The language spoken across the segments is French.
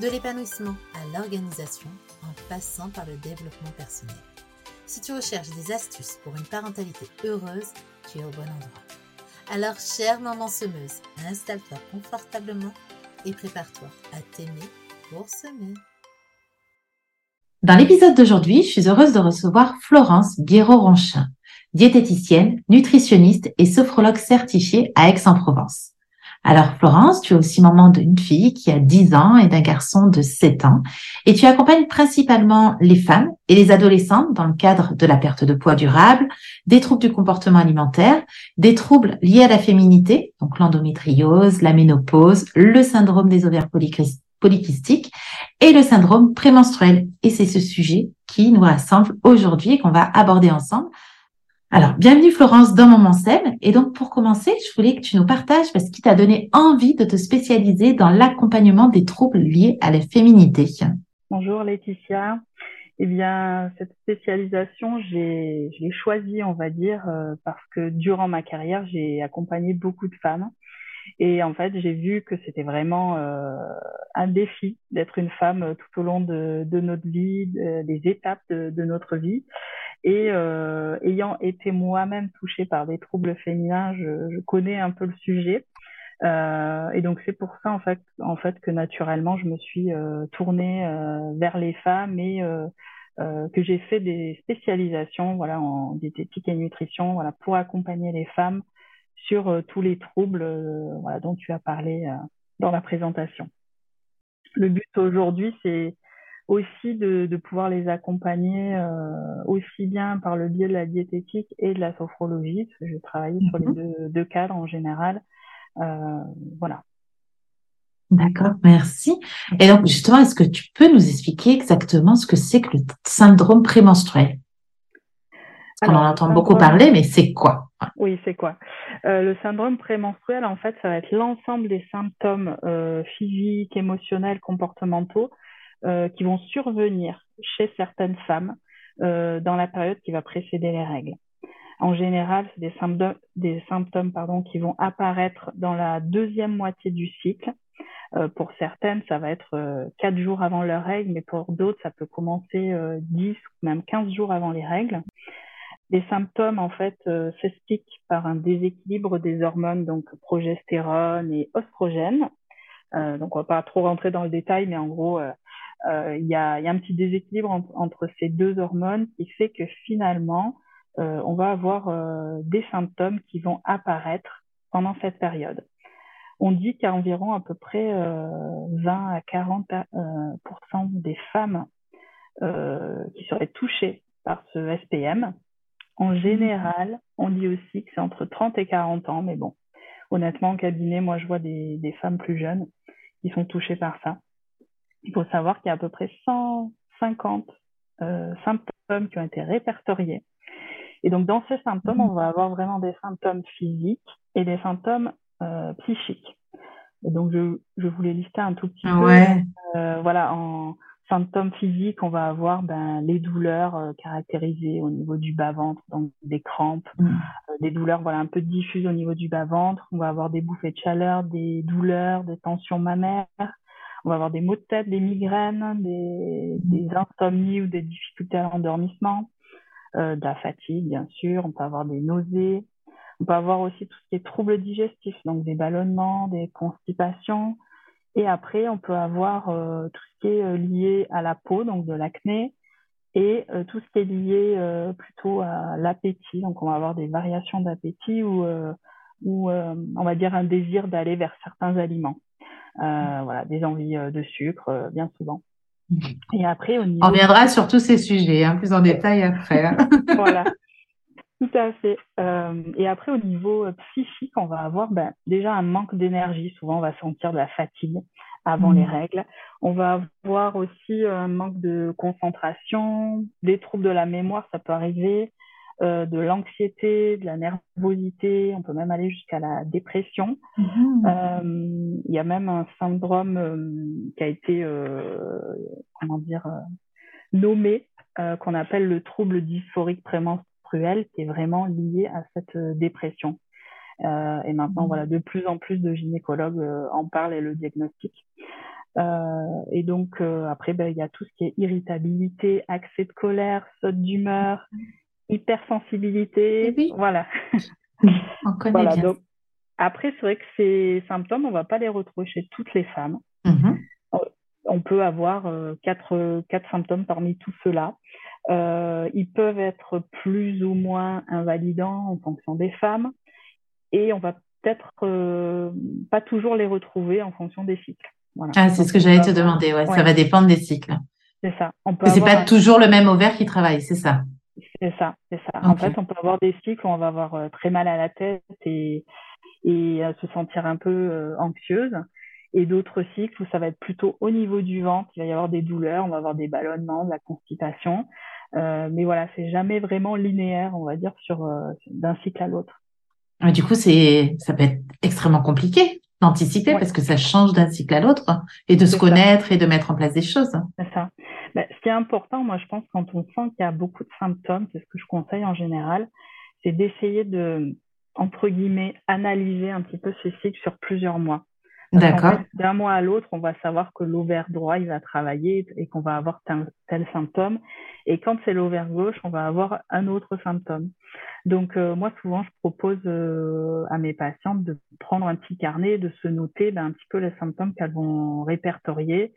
de l'épanouissement à l'organisation, en passant par le développement personnel. Si tu recherches des astuces pour une parentalité heureuse, tu es au bon endroit. Alors, chère maman semeuse, installe-toi confortablement et prépare-toi à t'aimer pour semer. Dans l'épisode d'aujourd'hui, je suis heureuse de recevoir Florence Guéraud-Ronchin, diététicienne, nutritionniste et sophrologue certifiée à Aix-en-Provence. Alors Florence, tu es aussi maman d'une fille qui a 10 ans et d'un garçon de 7 ans et tu accompagnes principalement les femmes et les adolescentes dans le cadre de la perte de poids durable, des troubles du comportement alimentaire, des troubles liés à la féminité, donc l'endométriose, la ménopause, le syndrome des ovaires polykystiques et le syndrome prémenstruel. Et c'est ce sujet qui nous rassemble aujourd'hui et qu'on va aborder ensemble. Alors, bienvenue Florence dans Maman Sème. Et donc, pour commencer, je voulais que tu nous partages ce qui t'a donné envie de te spécialiser dans l'accompagnement des troubles liés à la féminité. Bonjour Laetitia. Eh bien, cette spécialisation, j'ai, je l'ai choisie, on va dire, euh, parce que durant ma carrière, j'ai accompagné beaucoup de femmes. Et en fait, j'ai vu que c'était vraiment euh, un défi d'être une femme tout au long de, de notre vie, des étapes de, de, notre vie. Et euh, ayant été moi-même touchée par des troubles féminins, je, connais un peu le sujet. Euh, et donc c'est pour ça en fait, en fait que naturellement je me suis euh, tournée vers les femmes et que j'ai fait des spécialisations voilà en diététique et nutrition voilà pour accompagner les femmes sur tous les troubles voilà, dont tu as parlé dans la présentation. Le but aujourd'hui c'est aussi de, de, pouvoir les accompagner euh, aussi bien par le biais de la diététique et de la sophrologie, parce que je travaille sur les mhm. deux, deux, cadres en général. Euh, voilà. D'accord, merci. Et donc justement, est-ce que tu peux nous expliquer exactement ce que c'est que le syndrome prémenstruel? On en entend beaucoup parler, mais c'est quoi? Oui, c'est quoi? Euh, Le syndrome prémenstruel, en fait, ça va être l'ensemble des symptômes euh, physiques, émotionnels, comportementaux euh, qui vont survenir chez certaines femmes euh, dans la période qui va précéder les règles. En général, c'est des symptômes, des symptômes pardon, qui vont apparaître dans la deuxième moitié du cycle. Euh, pour certaines, ça va être quatre jours avant leurs règles, mais pour d'autres, ça peut commencer euh, 10 ou même 15 jours avant les règles. Les symptômes, en fait, s'expliquent par un déséquilibre des hormones, donc progestérone et oestrogène. donc, on va pas trop rentrer dans le détail, mais en gros, il y, a, y, a, un petit déséquilibre entre ces deux hormones qui fait que finalement, euh, on va avoir euh, des symptômes qui vont apparaître pendant cette période. On dit qu'environ à peu près 20 à 40% des femmes qui seraient touchées par ce SPM. En général, on dit aussi que c'est entre 30 et 40 ans, mais bon, honnêtement, en cabinet, moi, je vois des, des femmes plus jeunes qui sont touchées par ça. Il faut savoir qu'il y a à peu près 150 euh, symptômes qui ont été répertoriés. Et donc, dans ces symptômes, on va avoir vraiment des symptômes physiques et des symptômes euh, psychiques. Et donc, je, je voulais lister un tout petit ouais. peu. Euh, voilà, en symptômes physiques, on va avoir ben, les douleurs euh, caractérisées au niveau du bas-ventre, donc des crampes, mm. Euh, des douleurs voilà un peu diffuses au niveau du bas-ventre. On va avoir des bouffées de chaleur, des douleurs, des tensions mammaires, on va avoir des maux de tête, des migraines, des, insomnies ou des difficultés à l'endormissement, euh, de la fatigue, bien sûr. On peut avoir des nausées. On peut avoir aussi tout ce qui est troubles digestifs, donc des ballonnements, des constipations. Et après, on peut avoir euh, tout ce qui est euh, lié à la peau, donc de l'acné, et tout ce qui est lié plutôt à l'appétit. Donc, on va avoir des variations d'appétit ou, ou on va dire un désir d'aller vers certains aliments. Euh, voilà, des envies euh, de sucre, euh, bien souvent. Et après, au niveau... On reviendra sur tous ces sujets, hein, plus en détail après. Hein. voilà, tout à fait. Euh, et après, au niveau psychique, on va avoir ben, déjà un manque d'énergie. Souvent, on va sentir de la fatigue. avant les règles. On va avoir aussi un manque de concentration, des troubles de la mémoire, ça peut arriver, euh, de l'anxiété, de la nervosité, on peut même aller jusqu'à la dépression. Mhm. Euh, il y a même un syndrome euh, qui a été, comment dire, nommé, qu'on appelle le trouble dysphorique prémenstruel, qui est vraiment lié à cette dépression. Euh, et maintenant, mhm. voilà, de plus en plus de gynécologues en parlent et le diagnostiquent. Euh, et donc après, ben, il y a tout ce qui est irritabilité, accès de colère, saute d'humeur, hypersensibilité. Oui. Voilà. On connaît bien. après, c'est vrai que ces symptômes, on ne va pas les retrouver chez toutes les femmes. Mm-hmm. On peut avoir euh, quatre, quatre symptômes parmi tous ceux-là. Euh, ils peuvent être plus ou moins invalidants en fonction des femmes. Et on va peut-être euh, pas toujours les retrouver en fonction des cycles. Voilà. Ah, c'est ce que j'allais te demander. Ouais, Ça va dépendre des cycles. C'est ça. C'est pas toujours le même ovaire qui travaille, c'est ça. C'est ça, c'est ça. En fait, on peut avoir des cycles où on va avoir euh, très mal à la tête et, et euh, se sentir un peu euh, anxieuse. Et d'autres cycles où ça va être plutôt au niveau du ventre, il va y avoir des douleurs, on va avoir des ballonnements, de la constipation. mais voilà, c'est jamais vraiment linéaire, on va dire, sur d'un cycle à l'autre. Du coup, c'est ça peut être extrêmement compliqué d'anticiper parce que ça change d'un cycle à l'autre et de se connaître et de mettre en place des choses. C'est ça. Ben, ce qui est important, moi, je pense, quand on sent qu'il y a beaucoup de symptômes, c'est ce que je conseille en général, c'est d'essayer de, entre guillemets, analyser un petit peu ces cycles sur plusieurs mois. D'accord. D'un mois à l'autre, on va savoir que l'ovaire droit, il va travailler et qu'on va avoir tel, tel symptôme. Et quand c'est l'ovaire gauche, on va avoir un autre symptôme. Donc, euh, moi, souvent, je propose euh, à mes patientes de prendre un petit carnet, de se noter ben, un petit peu les symptômes qu'elles vont répertorier,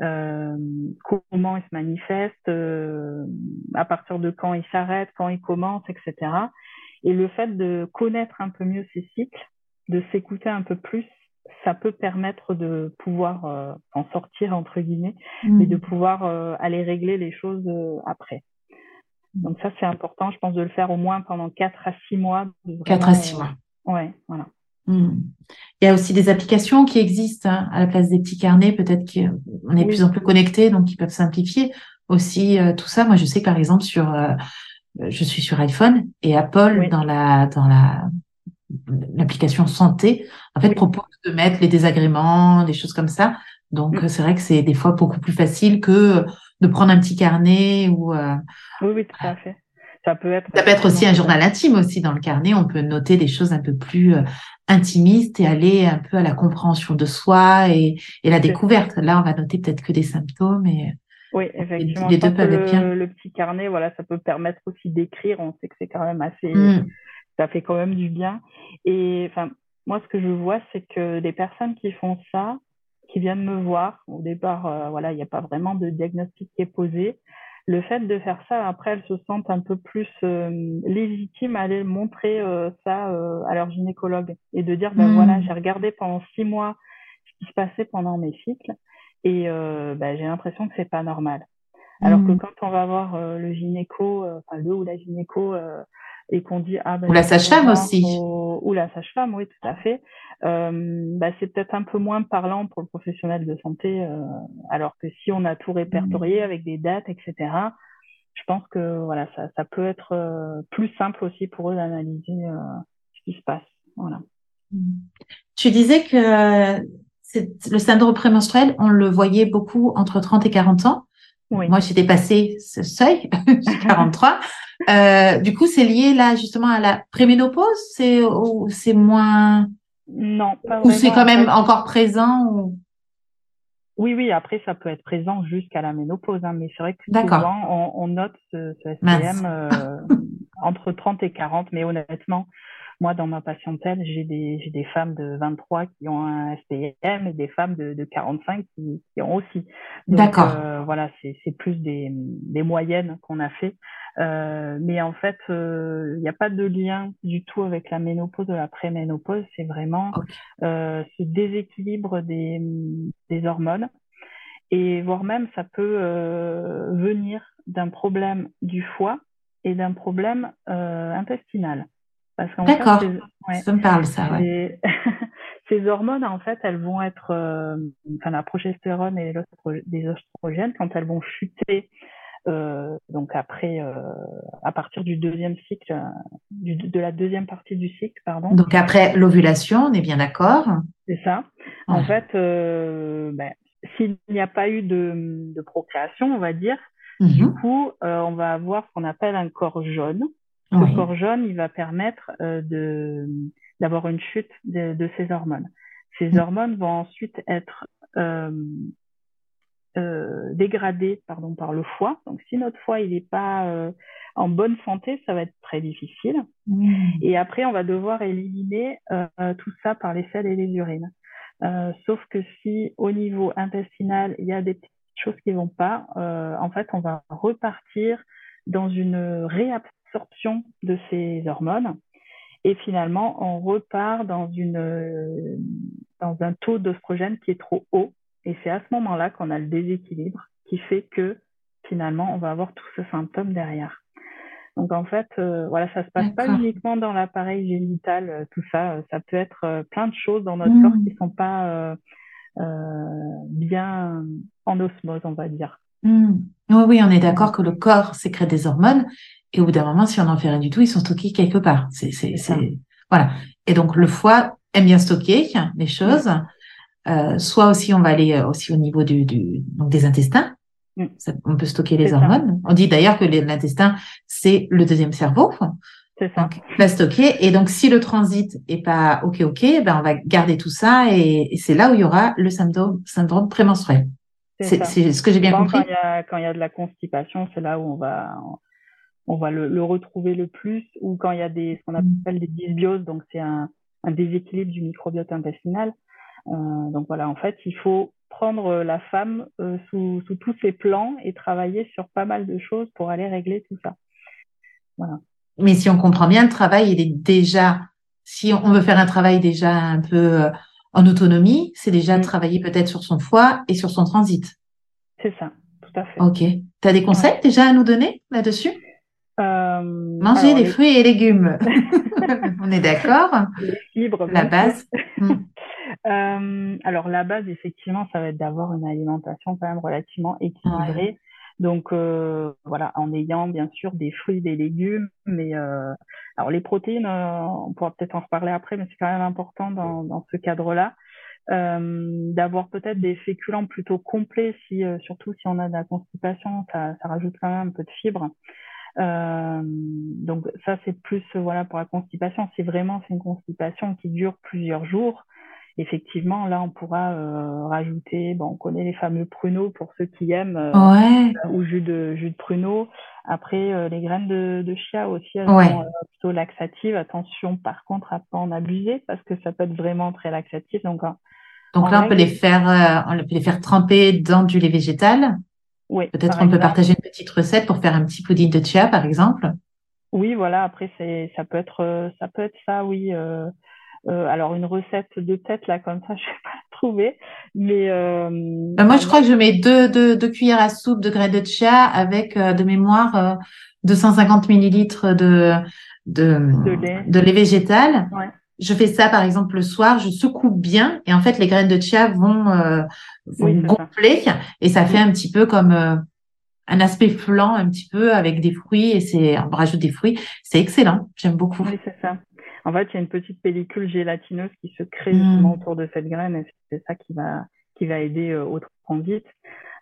euh, comment ils se manifestent, à partir de quand ils s'arrêtent, quand ils commencent, etc. Et le fait de connaître un peu mieux ces cycles, de s'écouter un peu plus, ça peut permettre de pouvoir euh, en sortir entre guillemets, mais de mm. pouvoir euh, aller régler les choses euh, après. Donc ça c'est important, je pense de le faire au moins pendant 4 à 6 mois. 4 à 6 mois. ouais, voilà. Mm. Il y a aussi des applications qui existent hein, à la place des petits carnets, peut-être qu'on est de plus en plus connectés, donc qui peuvent simplifier aussi tout ça. Moi, je sais par exemple sur, je suis sur iPhone et Apple dans la dans la l'application santé, en fait, propose de mettre les désagréments, des choses comme ça. Donc, mm. c'est vrai que c'est des fois beaucoup plus facile que de prendre un petit carnet ou. Euh, oui, oui, tout à fait. Ça peut être. Ça peut être aussi un journal intime aussi dans le carnet. On peut noter des choses un peu plus euh, intimistes et aller un peu à la compréhension de soi et, et la découverte. Là, on va noter peut-être que des symptômes et. Oui, effectivement. Les deux peuvent être bien. Le petit carnet, voilà, ça peut permettre aussi d'écrire. On sait que c'est quand même assez. Mm ça fait quand même du bien. Et enfin, moi, ce que je vois, c'est que les personnes qui font ça, qui viennent me voir, au départ, euh, voilà, il n'y a pas vraiment de diagnostic qui est posé. Le fait de faire ça, après, elles se sentent un peu plus euh, légitimes à aller montrer euh, ça à leur gynécologue et de dire, ben mmh. voilà, j'ai regardé pendant six mois ce qui se passait pendant mes cycles et ben, j'ai l'impression que c'est pas normal. Alors que mmh. quand on va voir le gynéco, enfin le ou la gynéco et qu'on dit ah ben, ou la sage-femme aussi. ou la sage-femme oui tout à fait. Euh, bah, c'est peut-être un peu moins parlant pour le professionnel de santé euh, alors que si on a tout répertorié mmh. avec des dates etc je pense que voilà ça, ça peut être euh, plus simple aussi pour eux d'analyser ce qui se passe. Voilà. Mmh. tu disais que le syndrome prémenstruel on le voyait beaucoup entre 30 et 40 ans oui. Moi, j'ai dépassé ce seuil, j'ai 43. Euh, du coup, c'est lié là justement à la préménopause, c'est ou c'est moins Non, pas Ou c'est quand même encore présent ou... Oui, oui. Après, ça peut être présent jusqu'à la ménopause, hein, mais c'est vrai que souvent on, on note ce, ce SPM euh, entre 30 et 40, mais honnêtement, moi, dans ma patientèle, j'ai des, j'ai des femmes de 23 qui ont un SPM et des femmes de, de 45 qui, qui ont aussi. D'accord. Euh, voilà, c'est, c'est plus des, des moyennes qu'on a fait. Euh, mais en fait, euh, il n'y a pas de lien du tout avec la ménopause ou la préménopause. C'est vraiment euh, ce déséquilibre des, des hormones. Et voire même, ça peut euh, venir d'un problème du foie et d'un problème intestinal. D'accord, ça me parle ça, ouais. ces hormones, en fait, elles vont être, euh, enfin, la progestérone et les oestrogènes, quand elles vont chuter, euh, donc après, euh, à partir du deuxième cycle, du, de la deuxième partie du cycle, pardon. Donc après l'ovulation, on est bien d'accord. C'est ça. En fait, ben, s'il n'y a pas eu de, de procréation, on va dire, du mhm. coup, on va avoir ce qu'on appelle un corps jaune. Ce corps jaune, il va permettre de d'avoir une chute de, de, ces hormones. Ces mm. hormones vont ensuite être euh, euh, dégradées pardon, par le foie. Donc, si notre foie il n'est pas euh, en bonne santé, ça va être très difficile. Mm. Et après, on va devoir éliminer euh, tout ça par les selles et les urines. Euh, sauf que si au niveau intestinal, il y a des petites choses qui vont pas, en fait, on va repartir dans une réabsorption de ces hormones et finalement, on repart dans, une, euh, dans un taux d'oestrogène qui est trop haut. Et c'est à ce moment-là qu'on a le déséquilibre qui fait que finalement, on va avoir tous ces symptômes derrière. Donc en fait, euh, voilà, ça se passe pas uniquement dans l'appareil génital, euh, tout ça. Ça peut être plein de choses dans notre corps mmh. qui sont pas bien en osmose, on va dire. Mmh. Oui, oui, on est d'accord que le corps sécrète des hormones et au bout d'un moment, si on n'en fait rien du tout, ils sont stockés quelque part. C'est, c'est, c'est, voilà. Et donc le foie aime bien stocker les choses. Euh, soit aussi, on va aller euh, aussi au niveau du, du donc des intestins. Mm. on peut stocker les hormones. On dit d'ailleurs que l'intestin c'est le deuxième cerveau. C'est ça. Donc, va stocker. Et donc, si le transit est pas ok ok, ben on va garder tout ça et, c'est là où il y aura le syndrome syndrome prémenstruel. C'est, c'est ce que j'ai bien compris. Quand il, y a, quand il y a de la constipation, c'est là où on va on va le, le, retrouver le plus, ou quand il y a des, ce qu'on mm. appelle des dysbioses, donc c'est un, un, déséquilibre du microbiote intestinal. Euh, donc voilà, en fait, il faut prendre la femme euh, sous, sous, tous ses plans et travailler sur pas mal de choses pour aller régler tout ça. Voilà. Mais si on comprend bien, le travail, il est déjà, si on veut faire un travail déjà un peu euh, en autonomie, c'est déjà mm. travailler peut-être sur son foie et sur son transit. C'est ça, tout à fait. Ok. Tu as des conseils déjà à nous donner là-dessus? euh, Manger des fruits et légumes. On est d'accord Libre. La base. Hmm. Euh, alors la base, effectivement, ça va être d'avoir une alimentation quand même relativement équilibrée. Donc euh, voilà, en ayant bien sûr des fruits, des légumes, mais alors les protéines, on pourra peut-être en reparler après, mais c'est quand même important dans, dans ce cadre-là. d'avoir peut-être des féculents plutôt complets si surtout si on a de la constipation ça, ça rajoute quand même un peu de fibres euh, donc ça c'est plus voilà pour la constipation. Si vraiment c'est une constipation qui dure plusieurs jours, effectivement là on pourra euh, rajouter. Bon, on connaît les fameux pruneaux pour ceux qui aiment euh, ouais. ou jus de jus de pruneau. Après euh, les graines de, de chia aussi elles sont plutôt laxatives. Attention par contre à pas en abuser parce que ça peut être vraiment très laxatif. Donc donc là, on peut les faire, on peut les faire tremper dans du lait végétal. Peut-être qu'on peut partager une petite recette pour faire un petit pudding de chia, par exemple. Oui, voilà. Après, c'est ça peut être ça peut être ça, oui. Euh, euh, alors une recette de tête là comme ça, je vais pas la trouver. Mais euh, bah, moi, je crois que je mets deux, deux, deux, cuillères à soupe de graines de chia avec de mémoire 250 millilitres de de, de lait. de lait végétal. Ouais je fais ça par exemple le soir, je secoue bien et en fait les graines de chia vont, euh, gonfler et ça fait un petit peu comme euh, un aspect flan un petit peu avec des fruits et c'est on rajoute des fruits, c'est excellent, j'aime beaucoup. Oui, c'est ça. En fait, il y a une petite pellicule gélatineuse qui se crée justement mmh. autour de cette graine et c'est ça qui va qui va aider euh, au transit.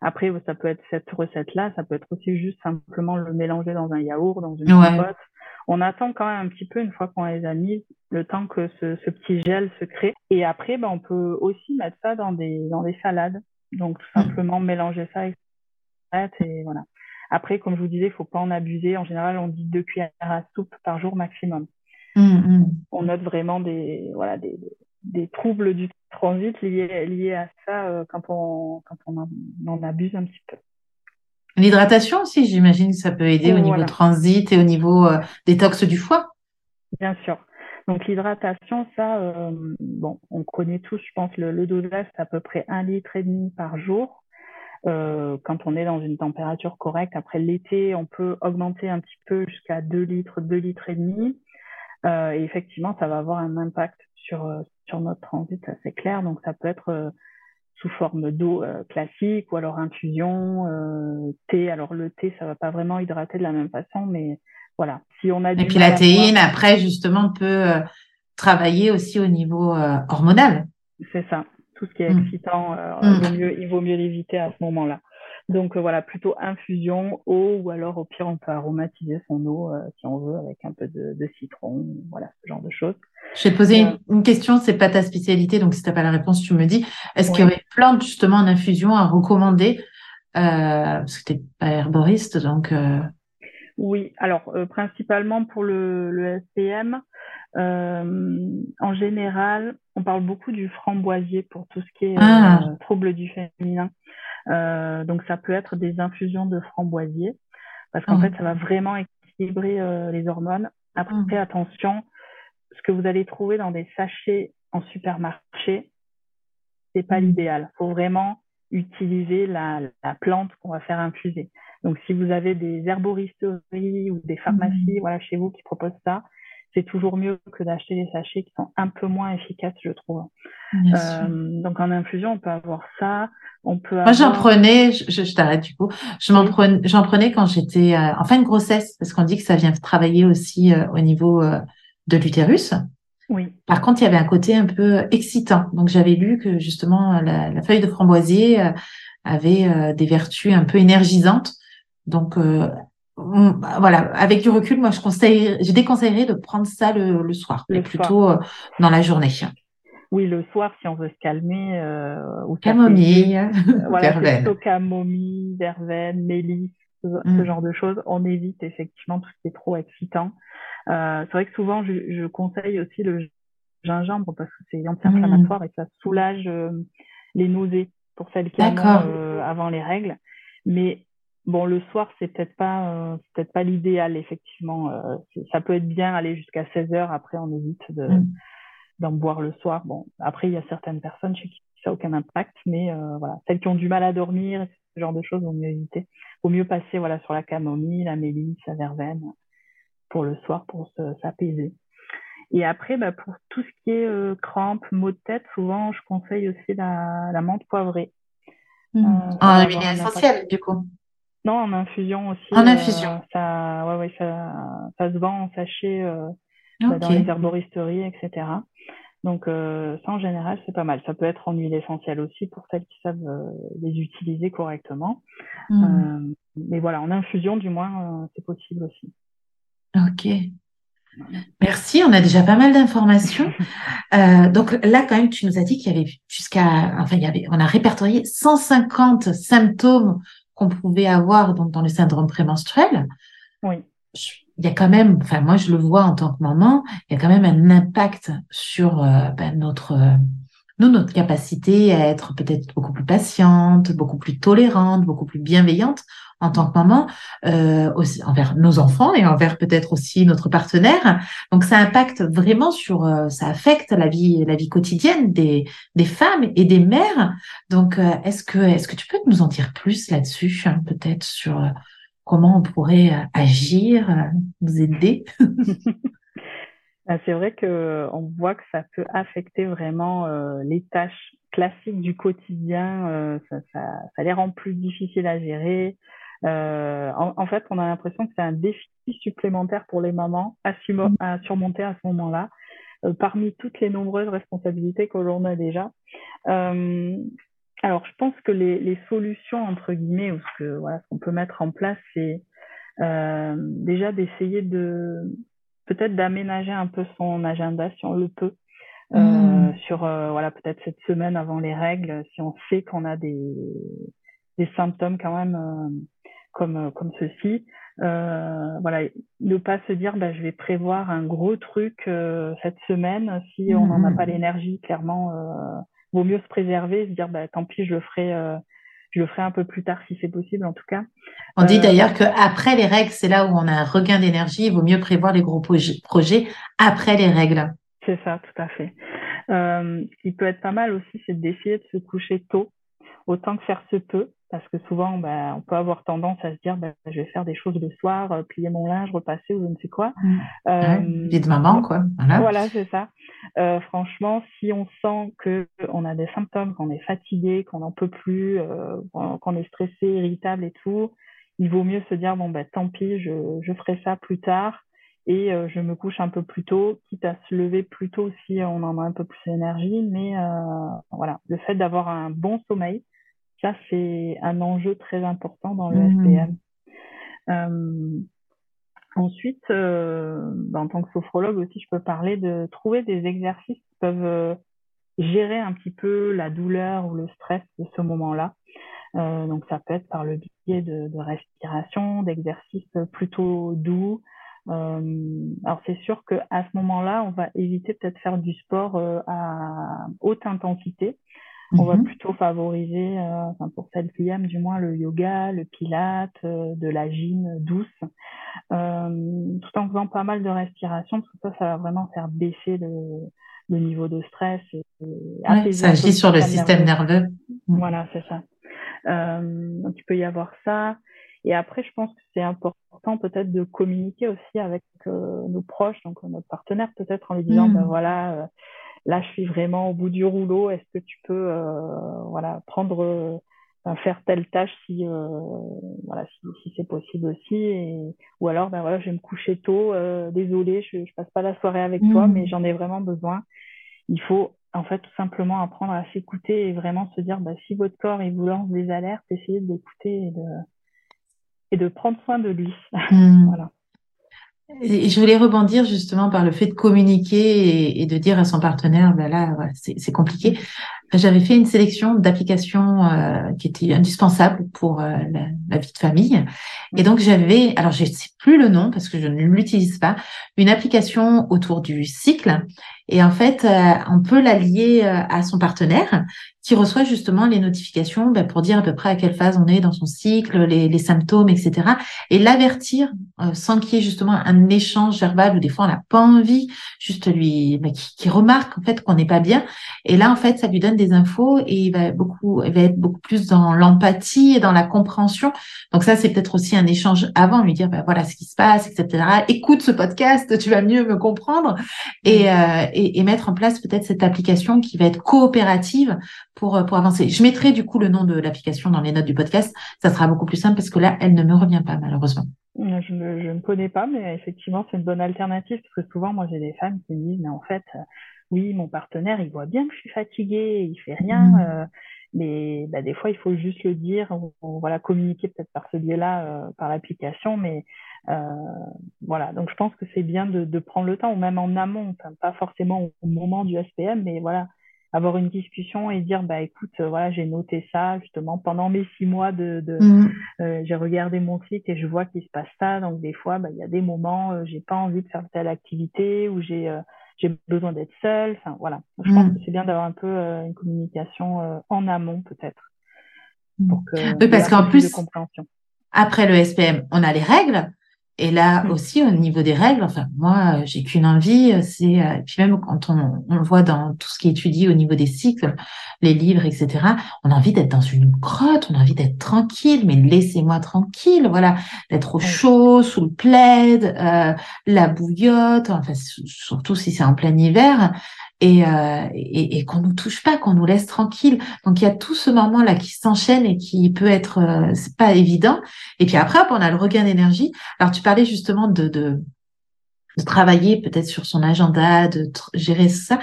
Après, ça peut être cette recette-là, ça peut être aussi juste simplement le mélanger dans un yaourt, dans une compote on attend quand même un petit peu une fois qu'on les a mis, le temps que ce, petit gel se crée. Et après, ben, on peut aussi mettre ça dans des, dans des salades. Donc, tout simplement mélanger ça avec et voilà. Après, comme je vous disais, il faut pas en abuser. En général, on dit deux cuillères à soupe par jour maximum. Hmm, hmm. On note vraiment des, voilà, des, des troubles du transit liés, liés à ça euh, quand on, quand on en abuse un petit peu. L'hydratation aussi, j'imagine, ça peut aider au niveau transit et au niveau euh, détox du foie. Bien sûr. Donc l'hydratation, ça, euh, bon, on connaît tous, je pense, le, le dosage, c'est à peu près un litre et demi par jour. Euh, quand on est dans une température correcte, après l'été, on peut augmenter un petit peu jusqu'à 2 litres, 2 litres et demi. et effectivement, ça va avoir un impact sur, sur notre transit, ça c'est clair. Donc ça peut être sous forme d'eau classique ou alors infusion, thé. Alors le thé, ça va pas vraiment hydrater de la même façon, mais voilà. Si on a Et puis la théine, après, justement, peut travailler aussi au niveau hormonal. C'est ça. Tout ce qui est mm. excitant, mm. mieux, il vaut mieux l'éviter à ce moment-là. Donc euh, voilà, plutôt infusion, eau, ou alors au pire on peut aromatiser son eau euh, si on veut avec un peu de, citron, voilà, ce genre de choses. Je vais te poser euh, une, question, c'est pas ta spécialité, donc si tu n'as pas la réponse, tu me dis. Est-ce qu'il y aurait plein justement en infusion à recommander Parce que tu n'es pas herboriste, donc. Oui, alors principalement pour le, le SPM, en général, on parle beaucoup du framboisier pour tout ce qui est ah. trouble du féminin. Euh, donc ça peut être des infusions de framboisier parce qu'en mmh. fait ça va vraiment équilibrer euh, les hormones. Après mmh. attention, ce que vous allez trouver dans des sachets en supermarché, c'est pas mmh. l'idéal. Faut vraiment utiliser la, la plante qu'on va faire infuser. Donc si vous avez des herboristeries ou des pharmacies voilà chez vous qui proposent ça, c'est toujours mieux que d'acheter des sachets qui sont un peu moins efficaces, je trouve. Euh, donc en infusion, on peut avoir ça. On peut Moi, j'en prenais, je, je, t'arrête du coup, je m'en prenais, j'en prenais quand j'étais euh, en fin de grossesse, parce qu'on dit que ça vient travailler aussi euh, au niveau euh, de l'utérus. Oui. Par contre, il y avait un côté un peu excitant. Donc j'avais lu que justement la, la feuille de framboisier avait des vertus un peu énergisantes. Donc bah, voilà, avec du recul, moi, je conseille, je déconseillerais de prendre ça le, le soir, mais plutôt euh, dans la journée. Oui, le soir, si on veut se calmer. Euh, ou camomille, euh, voilà, verveine. camomille, verveine, mélisse, ce, mm. genre de choses. On évite effectivement tout ce qui est trop excitant. Euh, c'est vrai que souvent, je, je, conseille aussi le gingembre parce que c'est anti-inflammatoire mm. et ça soulage euh, les nausées pour celles qui ont avant les règles. Mais Bon, le soir, c'est peut-être pas, euh, peut-être pas l'idéal, effectivement. Euh, ça peut être bien aller jusqu'à 16 heures. Après, on évite de, mm. D'en boire le soir. Bon, après, il y a certaines personnes chez qui ça n'a aucun impact, mais euh, voilà, celles qui ont du mal à dormir, ce genre de choses, vaut mieux éviter. Vaut mieux passer voilà sur la camomille, la mélisse, la verveine pour le soir, pour s'apaiser. Et après, bah, pour tout ce qui est euh, crampes, maux de tête, souvent, je conseille aussi la, la menthe poivrée. Mmh. en huile essentielle, du coup. Non, en infusion aussi. En infusion. Euh, ça, ouais, ouais, ça, ça se vend en sachet euh, bah, dans les herboristeries, etc. Donc euh, ça, en général, c'est pas mal. Ça peut être en huile essentielle aussi pour celles qui savent euh, les utiliser correctement. Hmm. Euh, mais voilà, en infusion, du moins, c'est possible aussi. Ok. Merci, on a déjà pas mal d'informations. donc là, quand même, tu nous as dit qu'il y avait jusqu'à, enfin, il y avait, on a répertorié 150 symptômes qu'on pouvait avoir donc, dans le syndrome prémenstruel, oui. Il y a quand même, enfin moi je le vois en tant que maman, il y a quand même un impact sur euh, ben, notre euh, nous, notre capacité à être peut-être beaucoup plus patiente, beaucoup plus tolérante, beaucoup plus bienveillante en tant que maman, euh, aussi envers nos enfants et envers peut-être aussi notre partenaire. Donc ça impacte vraiment sur, euh, ça affecte la vie, la vie quotidienne des, des femmes et des mères. Donc euh, est-ce que, est-ce que tu peux nous en dire plus là-dessus, hein, peut-être sur euh, comment on pourrait agir, nous aider? Bah, C'est vrai que on voit que ça peut affecter vraiment les tâches classiques du quotidien. ça, ça, ça les rend plus difficiles à gérer. Euh, en, fait, on a l'impression que c'est un défi supplémentaire pour les mamans à, mm. à surmonter à ce moment-là, euh, parmi toutes les nombreuses responsabilités que l'on a déjà. Euh, alors, je pense que les, les, solutions entre guillemets ou ce que voilà, ce qu'on peut mettre en place, c'est euh, déjà d'essayer de peut-être d'aménager un peu son agenda si on le peut. Euh, mm. sur euh, voilà peut-être cette semaine avant les règles si on sait qu'on a des des symptômes quand même comme, euh, comme ceci. Euh, voilà, ne pas se dire bah, je vais prévoir un gros truc euh, cette semaine si on n'en a pas mmh. l'énergie. Clairement, euh, vaut mieux se préserver, se dire bah, tant pis, je le ferai. Euh, je le ferai un peu plus tard si c'est possible, en tout cas. On dit d'ailleurs qu'après les règles, c'est là où on a un regain d'énergie. Il vaut mieux prévoir les gros projets après les règles. C'est ça, tout à fait. Euh, ce qui peut être pas mal aussi, c'est d'essayer de se coucher tôt, autant que faire se peut. Parce que souvent, bah, on peut avoir tendance à se dire, bah, je vais faire des choses le soir, euh, plier mon linge, repasser ou je ne sais quoi. Mmh. Euh, vie de maman, quoi. Voilà, voilà c'est ça. Euh, franchement, si on sent que on a des symptômes, qu'on est fatigué, qu'on n'en peut plus, euh, qu'on est stressé, irritable et tout, il vaut mieux se dire, bon, bah, tant pis, je, je ferai ça plus tard et euh, je me couche un peu plus tôt, quitte à se lever plus tôt si on en a un peu plus d'énergie. Mais euh, voilà, le fait d'avoir un bon sommeil, ça, c'est un enjeu très important dans le mmh. SPM. Euh, ensuite, euh, en tant que sophrologue aussi, je peux parler de trouver des exercices qui peuvent euh, gérer un petit peu la douleur ou le stress de ce moment-là. Euh, donc, ça peut être par le biais de, de respiration, d'exercices plutôt doux. alors, c'est sûr qu'à ce moment-là, on va éviter peut-être faire du sport à haute intensité on va mhm. plutôt favoriser, euh, enfin pour celles qui aiment du moins, le yoga, le pilate, euh, de la gym douce, euh, tout en faisant pas mal de respiration, parce que ça, ça va vraiment faire baisser le, le niveau de stress. Et, et ça agit sur le système nerveux. Mm. Voilà, c'est ça. donc il peut y avoir ça. Et après, je pense que c'est important peut-être de communiquer aussi avec nos proches, donc notre partenaire peut-être en lui disant, ben voilà là, je suis vraiment au bout du rouleau. Est-ce que tu peux, euh, voilà, prendre, euh, faire telle tâche si, euh, voilà, si, si c'est possible aussi. Et, ou alors, ben voilà, je vais me coucher tôt. Euh, désolé, je, je passe pas la soirée avec toi, mmh. mais j'en ai vraiment besoin. Il faut en fait tout simplement apprendre à s'écouter et vraiment se dire, bah, si votre corps il vous lance des alertes, essayez de l'écouter et de et de prendre soin de lui. Mmh. voilà. Et je voulais rebondir justement par le fait de communiquer et, de dire à son partenaire, ben là, c'est compliqué. J'avais fait une sélection d'applications euh, qui étaient indispensables pour euh, la, vie de famille. Et donc j'avais, alors je ne sais plus le nom parce que je ne l'utilise pas, une application autour du cycle. Et en fait, euh, on peut la lier à son partenaire qui reçoit justement les notifications ben, pour dire à peu près à quelle phase on est dans son cycle, les, les symptômes, etc. Et l'avertir sans qu'il y ait justement un échange verbal où des fois on n'a pas envie, juste lui, ben, qui, qui remarque en fait qu'on n'est pas bien. Et là, en fait, ça lui donne des infos et il va beaucoup, il va être beaucoup plus dans l'empathie et dans la compréhension. Donc ça, c'est peut-être aussi un échange avant, lui dire, ben voilà ce qui se passe, etc. Écoute ce podcast, tu vas mieux me comprendre et, mm. euh, et, et mettre en place peut-être cette application qui va être coopérative pour, pour avancer. Je mettrai du coup le nom de l'application dans les notes du podcast. Ça sera beaucoup plus simple parce que là, elle ne me revient pas malheureusement. Je ne, je ne connais pas, mais effectivement, c'est une bonne alternative parce que souvent, moi, j'ai des femmes qui me disent, mais en fait, oui, mon partenaire, il voit bien que je suis fatiguée, il fait rien. Mmh. Euh, mais bah, des fois, il faut juste le dire, ou, voilà, communiquer peut-être par ce biais-là, euh, par l'application. Mais euh, voilà, donc je pense que c'est bien de, de, prendre le temps, ou même en amont, enfin, pas forcément au moment du SPM, mais voilà, avoir une discussion et dire bah écoute voilà j'ai noté ça justement pendant mes six mois de, de mmh. euh, j'ai regardé mon site et je vois qu'il se passe ça donc des fois bah il y a des moments euh, j'ai pas envie de faire telle activité ou j'ai euh, j'ai besoin d'être seule. Enfin, voilà. Je pense mm. que c'est bien d'avoir un peu euh, une communication euh, en amont, peut-être. Pour que, oui, parce qu'en plus, après le SPM, on a les règles. Et là mm. aussi, au niveau des règles, enfin, moi, j'ai qu'une envie, c'est, euh, puis même quand on, on le voit dans tout ce qui est étudié au niveau des cycles, les livres, etc., on a envie d'être dans une grotte, on a envie d'être tranquille, mais laissez-moi tranquille, voilà, d'être au chaud, sous le plaid, euh, la bouillotte, enfin, surtout si c'est en plein hiver, et, euh, et, et qu'on nous touche pas, qu'on nous laisse tranquille. Donc il y a tout ce moment là qui s'enchaîne et qui peut être euh, c'est pas évident. Et puis après on a le regain d'énergie. Alors tu parlais justement de, de, de travailler peut-être sur son agenda, de gérer ça.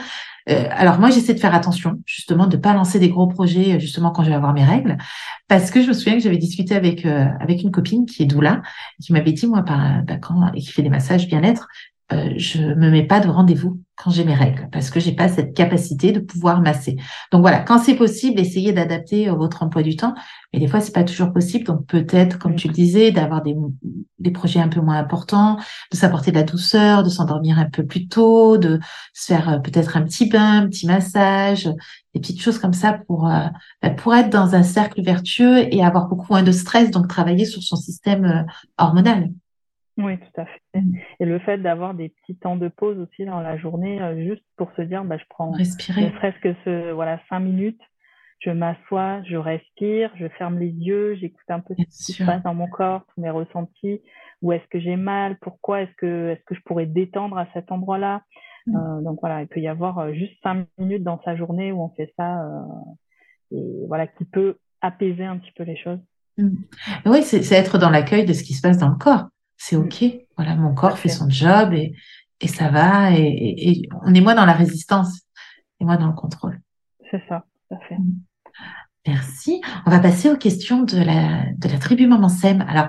Euh, alors moi j'essaie de faire attention justement de pas lancer des gros projets euh, justement quand je vais avoir mes règles parce que je me souviens que j'avais discuté avec euh, avec une copine qui est doula qui m'avait dit moi par bah, quand et qui fait des massages bien-être euh, je me mets pas de rendez-vous quand j'ai mes règles parce que j'ai pas cette capacité de pouvoir masser. Donc voilà, quand c'est possible, essayez d'adapter euh, votre emploi du temps, mais des fois c'est pas toujours possible. Donc peut-être, comme tu le disais, d'avoir des, des projets un peu moins importants, de s'apporter de la douceur, de s'endormir un peu plus tôt, de se faire euh, peut-être un petit bain, un petit massage, des petites choses comme ça pour bah, pour être dans un cercle vertueux et avoir beaucoup moins de stress. Donc travailler sur son système hormonal. Oui, tout à fait. Mm. Et le fait d'avoir des petits temps de pause aussi dans la journée, euh, juste pour se dire, bah, je prends Respirer. ne serait-ce que ce, voilà, cinq minutes je m'assois, je respire, je ferme les yeux, j'écoute un peu ce qui se passe dans mon corps, tous mes ressentis, où est-ce que j'ai mal, pourquoi est-ce que est-ce que je pourrais détendre à cet endroit-là? Mm. Euh, donc voilà, il peut y avoir euh, juste cinq minutes dans sa journée où on fait ça, euh, et voilà, qui peut apaiser un petit peu les choses. Mm. Oui, c'est être dans l'accueil de ce qui se passe dans le corps. C'est mm. ok. Voilà, mon corps fait son job et, et ça va et, et, on est moins dans la résistance et moins dans le contrôle. C'est ça, tout à fait. Merci. On va passer aux questions de la, de la tribu Maman Sem. Alors,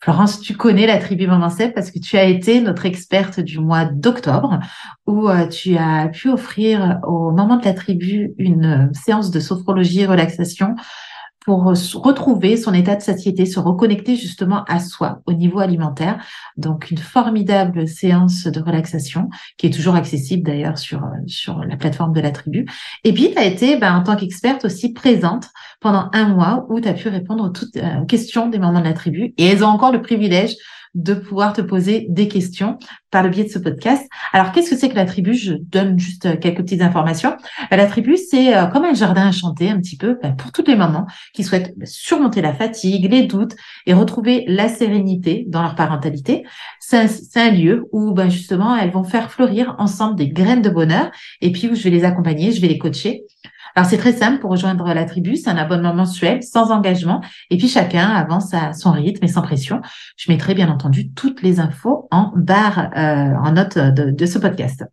Florence, tu connais la tribu Maman Sem parce que tu as été notre experte du mois d'octobre où euh, tu as pu offrir aux mamans de la tribu une séance de sophrologie et relaxation pour retrouver son état de satiété, se reconnecter justement à soi au niveau alimentaire. Donc une formidable séance de relaxation qui est toujours accessible d'ailleurs sur sur la plateforme de la tribu. Et puis tu as été ben, en tant qu'experte aussi présente pendant un mois où tu as pu répondre aux toutes euh, questions des mamans de la tribu et elles ont encore le privilège de pouvoir te poser des questions par le biais de ce podcast. Alors, qu'est-ce que c'est que la tribu? Je donne juste euh, quelques petites informations. Euh, la tribu, c'est euh, comme un jardin enchanté, un petit peu, ben, pour toutes les mamans qui souhaitent ben, surmonter la fatigue, les doutes et retrouver la sérénité dans leur parentalité. C'est un, lieu où, ben, justement, elles vont faire fleurir ensemble des graines de bonheur et puis où je vais les accompagner, je vais les coacher alors c'est très simple pour rejoindre la tribu, c'est un abonnement mensuel sans engagement et puis chacun avance à son rythme et sans pression. Je mettrai bien entendu toutes les infos en barre, euh, en note de, ce podcast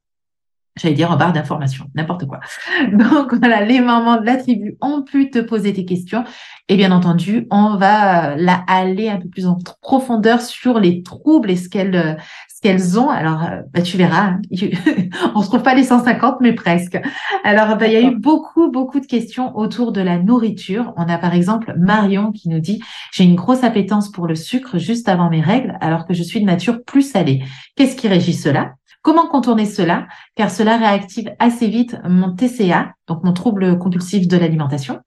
j'allais dire en barre d'information, n'importe quoi. Donc voilà, les mamans de la tribu ont pu te poser tes questions et bien entendu, on va là aller un peu plus en profondeur sur les troubles et ce qu'elles qu'elles ont. Alors, euh, bah, tu verras, hein. on se trouve pas les 150, mais presque. Alors, bah, il y a eu beaucoup, beaucoup de questions autour de la nourriture. On a par exemple Marion qui nous dit, j'ai une grosse appétence pour le sucre juste avant mes règles, alors que je suis de nature plus salée. Qu'est-ce qui régit cela? Comment contourner cela? Car cela réactive assez vite mon TCA, donc mon trouble compulsif de l'alimentation,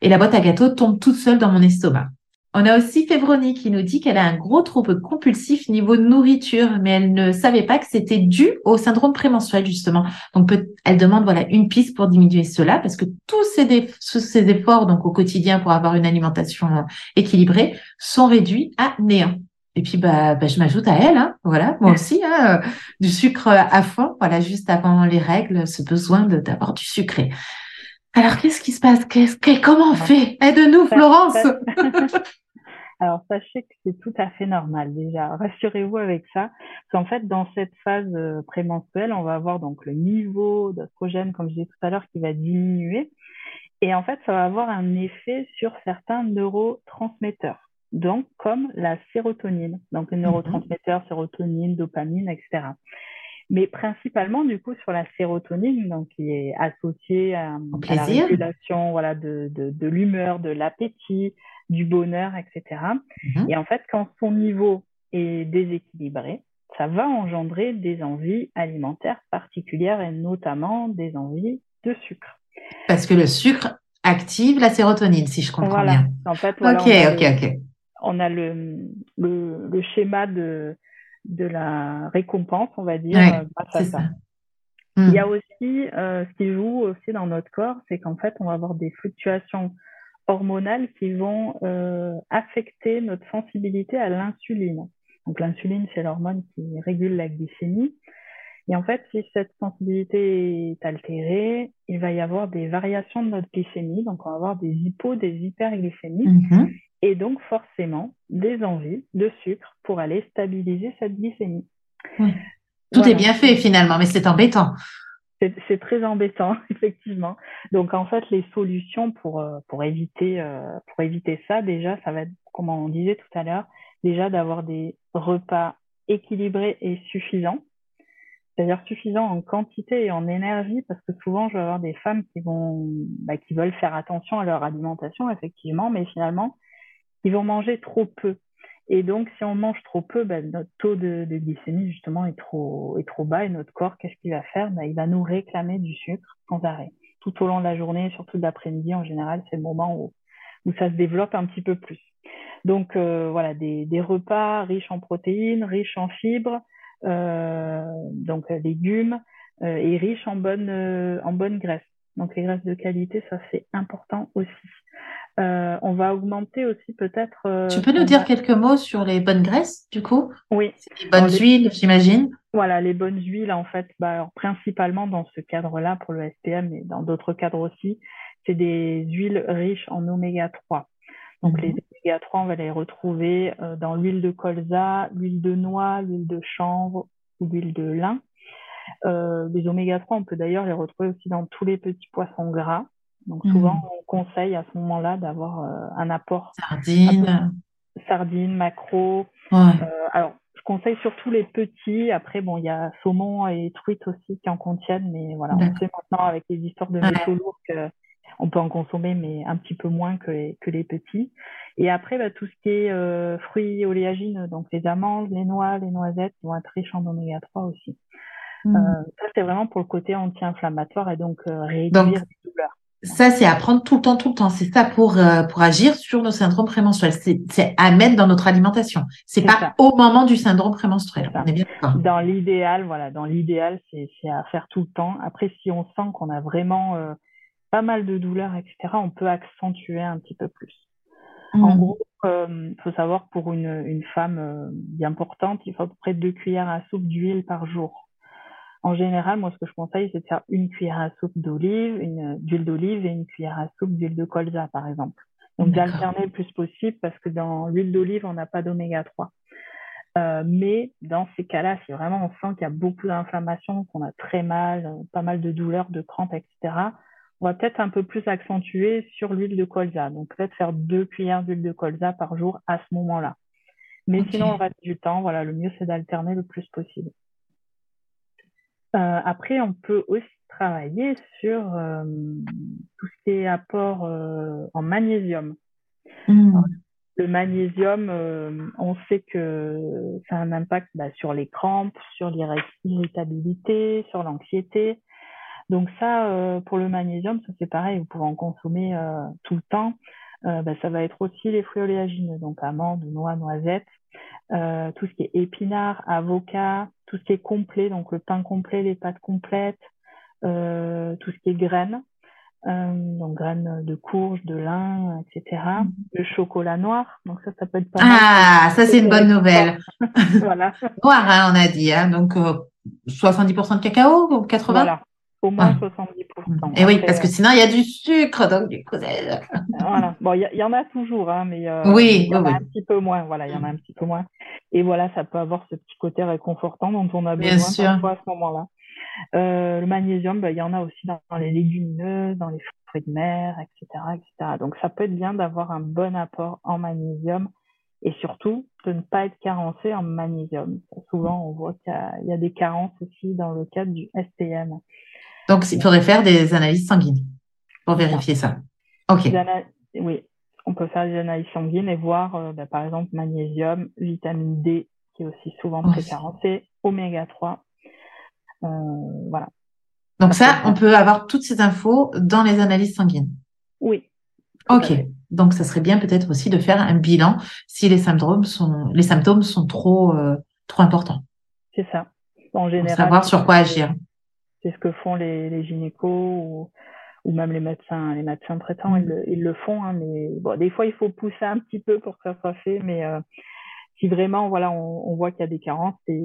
et la boîte à gâteaux tombe toute seule dans mon estomac. On a aussi Févronie qui nous dit qu'elle a un gros trouble compulsif niveau nourriture, mais elle ne savait pas que c'était dû au syndrome prémenstruel justement. Donc elle demande voilà une piste pour diminuer cela parce que tous ces, ces efforts donc au quotidien pour avoir une alimentation équilibrée sont réduits à néant. Et puis bah, bah je m'ajoute à elle, hein, voilà, moi aussi, hein, du sucre à fond, voilà, juste avant les règles, ce besoin d'avoir du sucré. Alors qu'est-ce qui se passe? Qu'est-ce comment on fait? Aide-nous, Florence. Alors, sachez que c'est tout à fait normal déjà. Rassurez-vous avec ça. Parce qu'en fait, dans cette phase euh, prémenstruelle, on va avoir donc le niveau d'oestrogène, comme je disais tout à l'heure, qui va diminuer. Et en fait, ça va avoir un effet sur certains neurotransmetteurs. Donc, comme la sérotonine. Donc, les mhm. neurotransmetteurs, sérotonine, dopamine, etc. Mais principalement, du coup, sur la sérotonine, donc qui est associée à, la régulation voilà, de, de, de l'humeur, de l'appétit, du bonheur, etc. Mhm. Et en fait, quand son niveau est déséquilibré, ça va engendrer des envies alimentaires particulières et notamment des envies de sucre. Parce que le sucre active la sérotonine, si je comprends bien. En fait, voilà, ok, on ok, ok. On a le, le, le, schéma de, de la récompense, on va dire, euh, grâce à ça. Il y a hmm. aussi euh, ce qui joue aussi dans notre corps, c'est qu'en fait, on va avoir des fluctuations hormonales qui vont euh, affecter notre sensibilité à l'insuline. Donc l'insuline, c'est l'hormone qui régule la glycémie. Et en fait, si cette sensibilité est altérée, il va y avoir des variations de notre glycémie. Donc on va avoir des hypos, des hyperglycémies. Mm-hmm. Et donc forcément, des envies de sucre pour aller stabiliser cette glycémie. Tout est bien fait finalement, mais c'est embêtant c'est très embêtant, effectivement. Donc en fait, les solutions pour, euh, pour, éviter, euh, pour éviter ça, déjà, ça va être, comme on disait tout à l'heure, déjà d'avoir des repas équilibrés et suffisants. C'est-à-dire suffisants en quantité et en énergie, parce que souvent, je vais avoir des femmes qui vont, bah, qui veulent faire attention à leur alimentation, effectivement, mais finalement, ils vont manger trop peu. Et donc, si on mange trop peu, ben, notre taux de, glycémie, justement, est trop, est trop bas. Et notre corps, qu'est-ce qu'il va faire? Ben, Il va nous réclamer du sucre sans arrêt. Tout au long de la journée, surtout l'après-midi, en général, c'est le moment où, où ça se développe un petit peu plus. Donc, euh, voilà, des, des, repas riches en protéines, riches en fibres, euh, donc légumes, euh, et riches en bonne, en bonne graisse. Donc les graisses de qualité, ça c'est important aussi. Euh, on va augmenter aussi peut-être. Euh, tu peux nous dire quelques mots sur les bonnes graisses, du coup? Oui. Les bonnes huiles, j'imagine. Voilà, les bonnes huiles, en fait, bah, principalement dans ce cadre-là pour le SPM et dans d'autres cadres aussi, c'est des huiles riches en oméga 3. Donc les mhm. oméga 3, on va les retrouver euh, dans l'huile de colza, l'huile de noix, l'huile de chanvre ou l'huile de lin. Euh, les oméga 3, on peut d'ailleurs les retrouver aussi dans tous les petits poissons gras. Donc souvent, mhm. on conseille à ce moment-là d'avoir euh, un apport. Sardines. Sardines, macro. alors, je conseille surtout les petits. Après, bon, il y a saumon et truite aussi qui en contiennent, mais voilà, on sait maintenant avec les histoires de métaux lourds que on peut en consommer, mais un petit peu moins que les, que les petits. Et après, bah, tout ce qui est euh, fruits oléagineux, donc les amandes, les noix, les noisettes vont être riches en oméga 3 aussi. Mmh. Euh, ça, c'est vraiment pour le côté anti-inflammatoire et donc euh, réduire les douleurs. Ça, c'est à prendre tout le temps, tout le temps. C'est ça pour, euh, pour agir sur nos syndromes prémenstruels. C'est à mettre dans notre alimentation. C'est pas au moment du syndrome prémenstruel. On est bien Dans l'idéal, voilà, dans l'idéal, c'est à faire tout le temps. Après, si on sent qu'on a vraiment euh, pas mal de douleurs, etc., on peut accentuer un petit peu plus. En mmh. gros, il euh, faut savoir pour une, une femme bien portante, il faut à peu près deux cuillères à soupe d'huile par jour. En général, moi, ce que je conseille, c'est de faire une cuillère à soupe d'olive, une d'huile d'olive et une cuillère à soupe d'huile de colza, par exemple. Donc, d'alterner le plus possible parce que dans l'huile d'olive, on n'a pas d'oméga 3. Euh, mais dans ces cas-là, si vraiment on sent qu'il y a beaucoup d'inflammation, qu'on a très mal, euh, pas mal de douleurs, de crampes, etc., on va peut-être un peu plus accentuer sur l'huile de colza. Donc peut-être faire deux cuillères d'huile de colza par jour à ce moment-là. Mais sinon, on reste du temps. Voilà, le mieux c'est d'alterner le plus possible. Euh, après, on peut aussi travailler sur euh, tout ce qui est apport euh, en magnésium. Mmh. Le magnésium, on sait que ça a un impact bah, sur les crampes, sur l'irritabilité, sur l'anxiété. Donc ça, pour le magnésium, ça c'est pareil, vous pouvez en consommer tout le temps. Bah, ça va être aussi les fruits oléagineux, donc amandes, noix, noisettes. Euh, tout ce qui est épinards, avocat, tout ce qui est complet, donc le pain complet, les pâtes complètes, euh, tout ce qui est graines, euh, donc graines de courge, de lin, etc. Mm-hmm. Le chocolat noir, donc ça, ça peut être pas mal. Ah, ça c'est une bonne nouvelle. voilà. Noir, hein, on a dit, hein, donc 70% de cacao ou 80%. Voilà. Au moins 70%. Et oui, parce que sinon, il y a du sucre, donc du coup, voilà. Bon, il y, en a toujours, hein, mais euh, oui, il y en a un petit peu moins. Voilà, il y en a un petit peu moins. Et voilà, ça peut avoir ce petit côté réconfortant dont on a besoin parfois à ce moment-là. Euh, le magnésium, bah, il y en a aussi dans, les légumineuses, dans les fruits de mer, etc., etc. Donc, ça peut être bien d'avoir un bon apport en magnésium et surtout de ne pas être carencé en magnésium. Souvent, on voit qu'il y, y, a des carences aussi dans le cadre du SPM. Donc, il faudrait faire des analyses sanguines pour vérifier ça. OK. Oui, on peut faire des analyses sanguines et voir, euh, bah, par exemple, magnésium, vitamine D, qui est aussi souvent carencé, oméga 3. Euh, voilà. Donc ça, on peut avoir toutes ces infos dans les analyses sanguines. Oui. Ok. Donc, ça serait bien peut-être aussi de faire un bilan si les symptômes sont, les symptômes sont trop, euh, trop importants. C'est ça. En général. Pour savoir sur quoi agir. C'est ce que font les, les gynécos ou, ou, même les médecins, les médecins traitants, ils, le, ils le font. Hein, mais bon, des fois, il faut pousser un petit peu pour que ça soit fait. Mais euh, si vraiment, voilà, on, on voit qu'il y a des carences, et,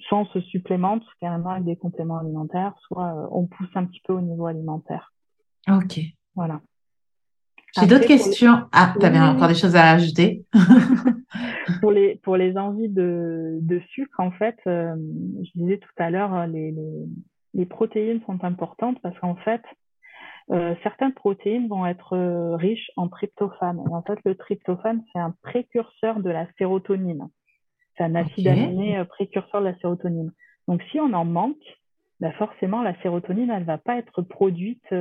soit on se supplémente carrément avec des compléments alimentaires, soit euh, on pousse un petit peu au niveau alimentaire. Ok. Voilà. J'ai d'autres questions. Ah, tu avais encore des choses à ajouter pour, les, pour les envies de, de sucre, en fait, euh, je disais tout à l'heure, les, les, les protéines sont importantes parce qu'en fait, euh, certaines protéines vont être euh, riches en tryptophane. en fait, le tryptophane, c'est un précurseur de la sérotonine. C'est un acide aminé euh, précurseur de la sérotonine. Donc, si on en manque, bah forcément, la sérotonine, elle va pas être produite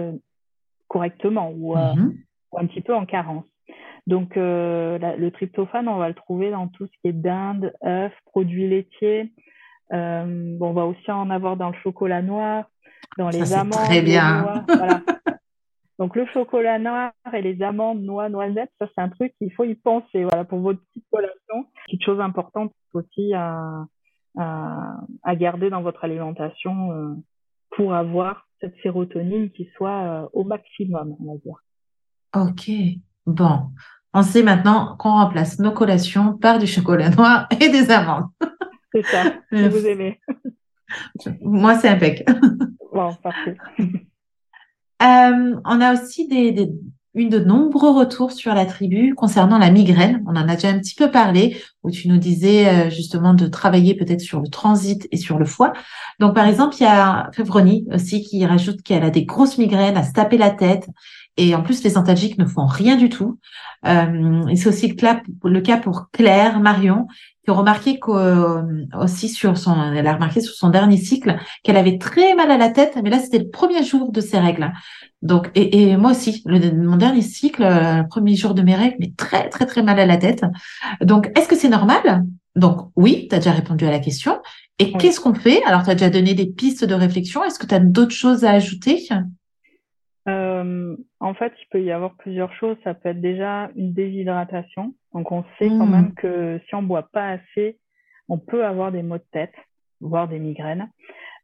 correctement ou, mm-hmm. ou, un petit peu en carence. Donc, le tryptophane, on va le trouver dans tout ce qui est dinde, œufs, produits laitiers, bon, on va aussi en avoir dans le chocolat noir, dans les amandes. Très bien. voilà. Donc le chocolat noir et les amandes, noix, noisettes, ça c'est un truc qu'il faut y penser. Voilà pour votre petite collation. Petite chose importante aussi à, à, à garder dans votre alimentation euh, pour avoir cette sérotonine qui soit au maximum, on va dire. Ok, bon. On sait maintenant qu'on remplace nos collations par du chocolat noir et des amandes. C'est ça, si vous aimez. Moi, c'est impec. Bon, parfait. Euh, on a aussi des, des, une de nombreux retours sur la tribu concernant la migraine. On en a déjà un petit peu parlé, où tu nous disais euh, justement de travailler peut-être sur le transit et sur le foie. Donc, par exemple, il y a Févronie aussi qui rajoute qu'elle a des grosses migraines, à se taper la tête. Et en plus, les antalgiques ne font rien du tout. Euh, et c'est aussi le cas, pour Claire Marion, qui a remarqué euh, sur son, elle a remarqué sur son dernier cycle qu'elle avait très mal à la tête, mais là c'était le premier jour de ses règles. Donc et, et moi aussi, le, mon dernier cycle, euh, le premier jour de mes règles, mais très très très mal à la tête. Donc est-ce que c'est normal? Donc oui, tu as déjà répondu à la question. Et qu'est-ce qu'on fait? Alors tu as déjà donné des pistes de réflexion. Est-ce que tu as d'autres choses à ajouter? Euh, en fait, il peut y avoir plusieurs choses. Ça peut être déjà une déshydratation. Donc, on sait quand même mmh. que si on boit pas assez, on peut avoir des maux de tête, voire des migraines.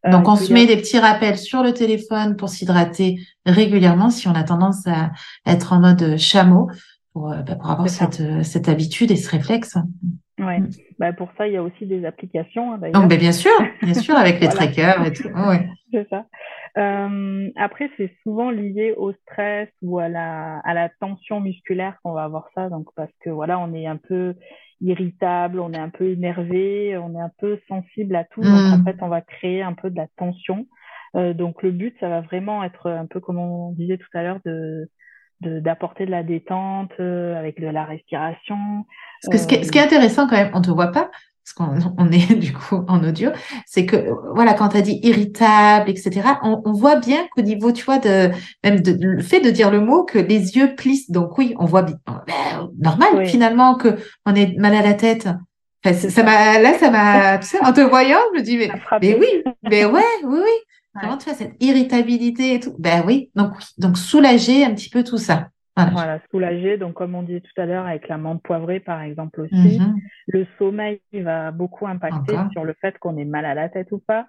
Euh, Donc, on se met des petits rappels sur le téléphone pour s'hydrater régulièrement si on a tendance à être en mode chameau pour, euh, bah, pour avoir cette, cette habitude et ce réflexe. Ouais. Mmh. Bah pour ça, il y a aussi des applications. Hein, Donc, bah, bien sûr, bien sûr, avec les trackers et tout. Ouais. C'est ça. Euh, après, c'est souvent lié au stress ou à la, à la tension musculaire qu'on va avoir ça. Donc, parce que voilà, on est un peu irritable, on est un peu énervé, on est un peu sensible à tout. Donc, en mmh. fait, on va créer un peu de la tension. Euh, donc, le but, ça va vraiment être un peu comme on disait tout à l'heure de d'apporter de, la détente euh, avec de la respiration. Parce que ce, qui est, ce qui est intéressant quand même, on te voit pas, parce qu'on on est du coup en audio, c'est que voilà, quand tu as dit irritable, etc., on, on voit bien qu'au niveau, tu vois, de même de, le fait de dire le mot, que les yeux plissent. Donc oui, on voit bien, ben, normal finalement que on ait mal à la tête. Enfin, ça m'a là, ça m'a, tu sais, en te voyant, je me dis mais, mais oui, mais ouais, oui, oui. Comment tu vois cette irritabilité et tout? Ben oui, donc donc soulager un petit peu tout ça. Voilà. soulager. Donc, comme on disait tout à l'heure, avec la menthe poivrée, par exemple aussi, mhm. le sommeil va beaucoup impacter sur le fait qu'on ait mal à la tête ou pas.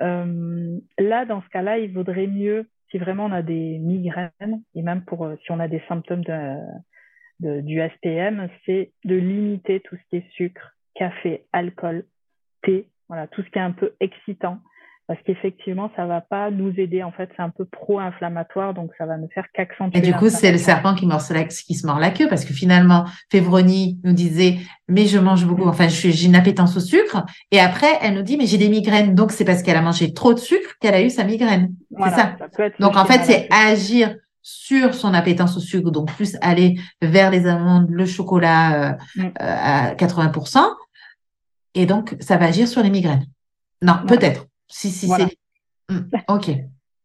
Euh, là, dans ce cas-là, il vaudrait mieux, si vraiment on a des migraines, et même pour euh, si on a des symptômes de, de, du SPM, c'est de limiter tout ce qui est sucre, café, alcool, thé, voilà, tout ce qui est un peu excitant parce qu'effectivement, ça va pas nous aider. En fait, c'est un peu pro-inflammatoire, donc ça va ne faire qu'accentuer. Et du coup, c'est le serpent qui, qui se mord la queue, parce que finalement, Févronie nous disait, mais je mange beaucoup, enfin, j'ai une appétence au sucre. Et après, elle nous dit, mais j'ai des migraines. Donc, c'est parce qu'elle a mangé trop de sucre qu'elle a eu sa migraine. c'est ça. donc, en fait, c'est agir sur son appétence au sucre, donc plus aller vers les amandes, le chocolat euh, mm. euh, à 80%. Et donc, ça va agir sur les migraines. Non, peut-être. Si, si, c'est. Hmm, ok.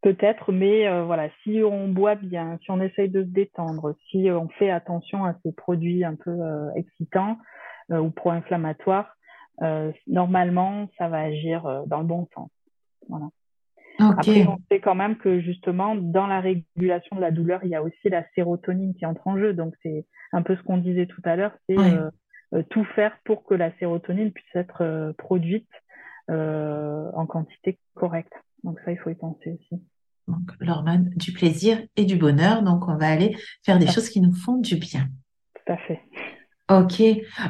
Peut-être, mais euh, voilà, si on boit bien, si on essaye de se détendre, si on fait attention à ces produits un peu euh, excitants euh, ou pro-inflammatoires, normalement, ça va agir dans le bon sens. Voilà. Après, on sait quand même que justement, dans la régulation de la douleur, il y a aussi la sérotonine qui entre en jeu. Donc, c'est un peu ce qu'on disait tout à l'heure, c'est tout faire pour que la sérotonine puisse être produite euh, en quantité correcte. Donc ça, il faut y penser aussi. Donc l'hormone du plaisir et du bonheur. Donc on va aller faire des choses qui nous font du bien. Tout à fait. Ok.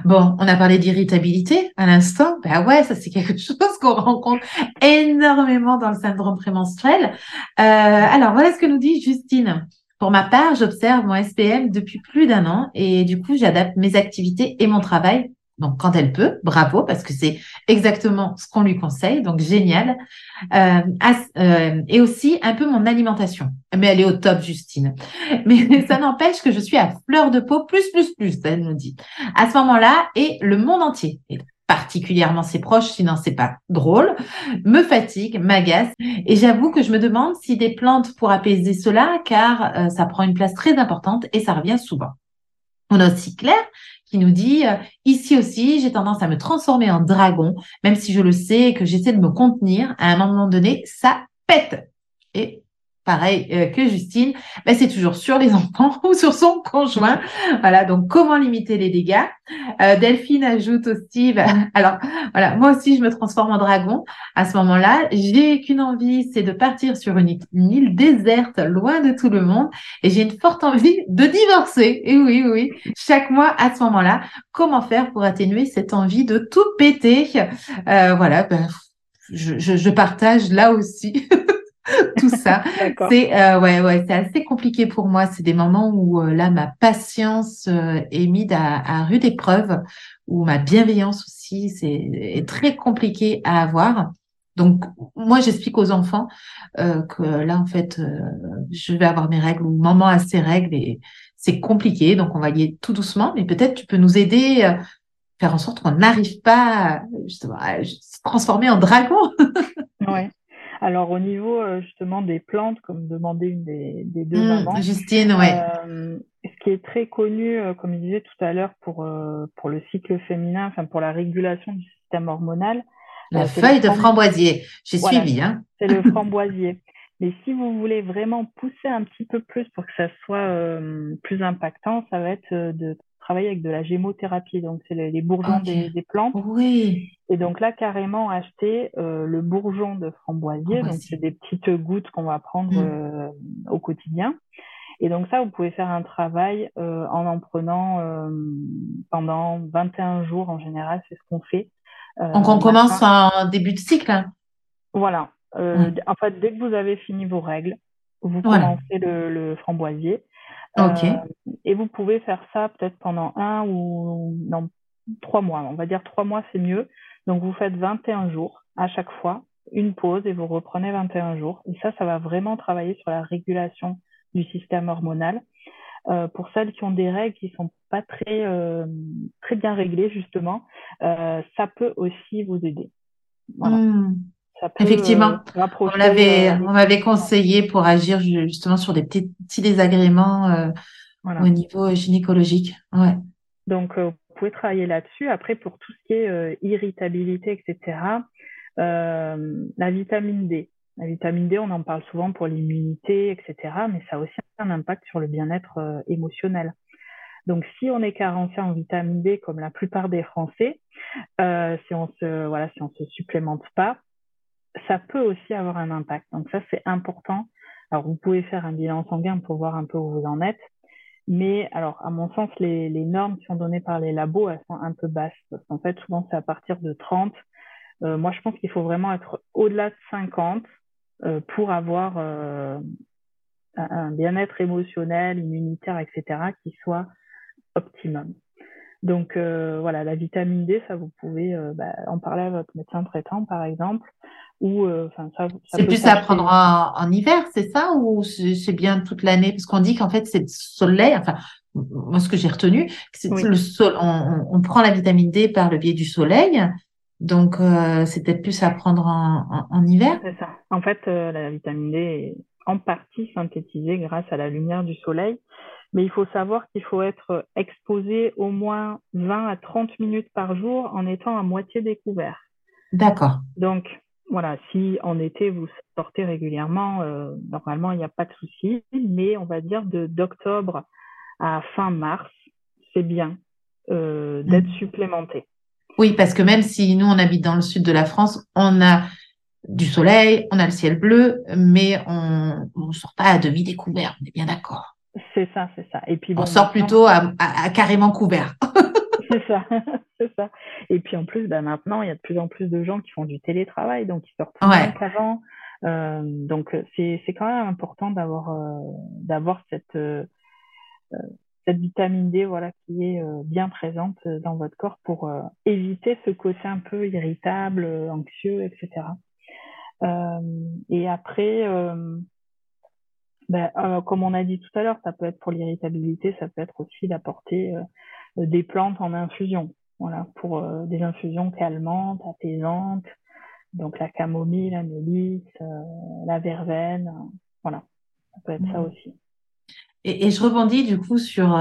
Bon, on a parlé d'irritabilité à l'instant. Ben ouais, ça c'est quelque chose qu'on rencontre énormément dans le syndrome prémenstruel. Euh, alors voilà ce que nous dit Justine. Pour ma part, j'observe mon SPM depuis plus d'un an et du coup, j'adapte mes activités et mon travail donc, quand elle peut, bravo, parce que c'est exactement ce qu'on lui conseille, donc génial. Euh, euh, et aussi un peu mon alimentation. Mais elle est au top, Justine. Mais ça n'empêche que je suis à fleur de peau, plus, plus, plus, elle nous dit. À ce moment-là, et le monde entier, et particulièrement ses proches, sinon c'est pas drôle, me fatigue, m'agace. Et j'avoue que je me demande si des plantes pour apaiser cela, car euh, ça prend une place très importante et ça revient souvent. On a aussi Claire qui nous dit euh, ici aussi, j'ai tendance à me transformer en dragon, même si je le sais et que j'essaie de me contenir, à un moment donné, ça pète. Et pareil euh, que Justine, ben, c'est toujours sur les enfants ou sur son conjoint. Voilà, donc comment limiter les dégâts euh, Delphine ajoute aussi, ben, alors voilà, moi aussi je me transforme en dragon. À ce moment-là, j'ai qu'une envie, c'est de partir sur une, île déserte, loin de tout le monde, et j'ai une forte envie de divorcer. Et oui, oui, chaque mois à ce moment-là, comment faire pour atténuer cette envie de tout péter? Euh, Voilà, ben, je, partage là aussi. tout ça. c'est euh, ouais, ouais, c'est assez compliqué pour moi. C'est des moments où euh, là, ma patience euh, est mise à, à, rude épreuve, où ma bienveillance aussi, c'est est très compliqué à avoir. Donc, moi, j'explique aux enfants que là, en fait, je vais avoir mes règles ou maman a ses règles et c'est compliqué. Donc, on va y aller tout doucement, mais peut-être tu peux nous aider faire en sorte qu'on n'arrive pas justement à se transformer en dragon. Alors au niveau euh, justement des plantes, comme demandait une des, deux mmh, mamans, Justine, ouais. Euh, ce qui est très connu, euh, comme je disais tout à l'heure, pour pour le cycle féminin, enfin pour la régulation du système hormonal. La feuille de framboisier, j'ai suivi. Hein. C'est le framboisier. Mais si vous voulez vraiment pousser un petit peu plus pour que ça soit plus impactant, ça va être de avec de la gémothérapie, donc c'est les, bourgeons des, plantes. Oui. Et donc là, carrément acheter euh, le bourgeon de framboisier, donc c'est des petites gouttes qu'on va prendre mm. euh, au quotidien. Et donc ça, vous pouvez faire un travail euh, en en prenant pendant 21 jours en général, c'est ce qu'on fait. donc on commence en début de cycle. Hein. Voilà. En fait, dès que vous avez fini vos règles, vous commencez le, le framboisier. Euh, et vous pouvez faire ça peut-être pendant un ou non, trois mois. On va dire trois mois, c'est mieux. Donc vous faites 21 jours à chaque fois, une pause et vous reprenez 21 jours. Et ça, ça va vraiment travailler sur la régulation du système hormonal. Euh, pour celles qui ont des règles qui sont pas très euh, très bien réglées justement, ça peut aussi vous aider. Voilà. Effectivement, euh, on l'avait, on m'avait conseillé pour agir justement sur des petits, petits désagréments euh, au niveau gynécologique. Ouais. Donc, euh, vous pouvez travailler là-dessus. Après, pour tout ce qui est irritabilité, etc., la vitamine D. La vitamine D, on en parle souvent pour l'immunité, etc., mais ça a aussi un impact sur le bien-être émotionnel. Donc, si on est carencé en vitamine D, comme la plupart des Français, si on se voilà, si on se supplémente pas, ça peut aussi avoir un impact. Donc ça, c'est important. Alors, vous pouvez faire un bilan sanguin pour voir un peu où vous en êtes. Mais alors, à mon sens, les, normes qui sont données par les labos, elles sont un peu basses. Parce qu'en fait, souvent, c'est à partir de 30. Euh, moi, je pense qu'il faut vraiment être au-delà de 50 euh, pour avoir euh, un bien-être émotionnel, immunitaire, etc., qui soit optimum. Donc voilà, la vitamine D, ça vous pouvez bah, en parler à votre médecin traitant, par exemple. Ou euh, enfin ça. c'est plus à prendre en, hiver, c'est ça, ou c'est bien toute l'année? Parce qu'on dit qu'en fait c'est le soleil. Enfin, moi ce que j'ai retenu, c'est le sol. On, on, prend la vitamine D par le biais du soleil. Donc, c'est peut-être plus à prendre en, en, hiver. C'est ça. En fait, la vitamine D est en partie synthétisée grâce à la lumière du soleil. Mais il faut savoir qu'il faut être exposé au moins 20 à 30 minutes par jour en étant à moitié découvert. D'accord. Donc, voilà, si en été vous sortez régulièrement, euh, normalement il n'y a pas de souci, mais on va dire de d'octobre à fin mars, c'est bien euh, d'être mmh. supplémenté. Oui, parce que même si nous on habite dans le sud de la France, on a du soleil, on a le ciel bleu, mais on ne sort pas à demi découvert, on est bien d'accord. C'est ça, c'est ça. Et puis on sort plutôt à, carrément couvert. c'est ça, c'est ça. Et puis en plus, bah, maintenant, il y a de plus en plus de gens qui font du télétravail, donc ils sortent moins qu'avant. Euh, donc c'est c'est quand même important d'avoir euh, d'avoir cette euh, cette vitamine D voilà qui est bien présente dans votre corps pour éviter ce côté un peu irritable, anxieux, etc. et après ben, euh, comme on a dit tout à l'heure, ça peut être pour l'irritabilité, ça peut être aussi d'apporter euh, des plantes en infusion. Voilà, pour euh, des infusions calmantes, apaisantes. Donc la camomille, la mélisse, la verveine, voilà, ça peut être ça mmh. aussi. Et, et, je rebondis du coup sur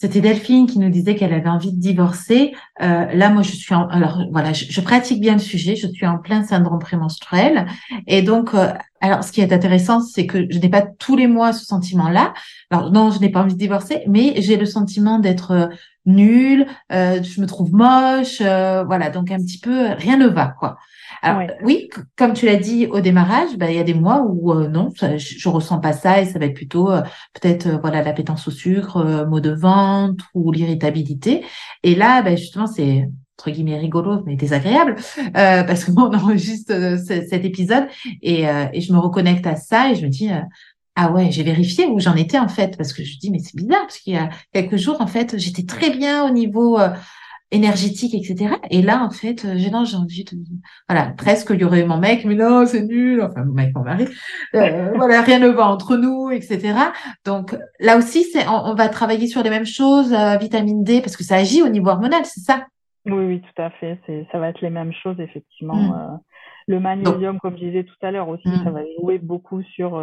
c'était Delphine qui nous disait qu'elle avait envie de divorcer. Euh, là, moi, je suis en, alors voilà, je, pratique bien le sujet. Je suis en plein syndrome prémenstruel, et donc, euh, alors, ce qui est intéressant, c'est que je n'ai pas tous les mois ce sentiment-là. Alors non, je n'ai pas envie de divorcer, mais j'ai le sentiment d'être euh, nulle, euh, je me trouve moche, euh, voilà. Donc un petit peu, rien ne va, quoi. Alors oui, comme tu l'as dit au démarrage, bah, il y a des mois où euh, non, je, je, ressens pas ça et ça va être plutôt euh, peut-être euh, voilà l'appétence au sucre, maux de ventre ou l'irritabilité. Et là, bah, justement, c'est entre guillemets rigolo mais désagréable parce qu'on enregistre cet épisode et, et je me reconnecte à ça et je me dis ah ouais, j'ai vérifié où j'en étais en fait, parce que je dis, mais c'est bizarre, parce qu'il y a quelques jours, en fait, j'étais très bien au niveau énergétique, etc. Et là, en fait, euh, j'ai envie de, voilà, presque il y aurait eu mon mec, mais non, c'est nul, enfin mon mec, mon mari, euh, voilà, rien ne va entre nous, etc. Donc là aussi, c'est, on, va travailler sur les mêmes choses, euh, vitamine D, parce que ça agit au niveau hormonal, c'est ça? Oui, oui, tout à fait. C'est, ça va être les mêmes choses, effectivement. Mmh. le magnésium, comme je disais tout à l'heure aussi, mmh. ça va jouer beaucoup sur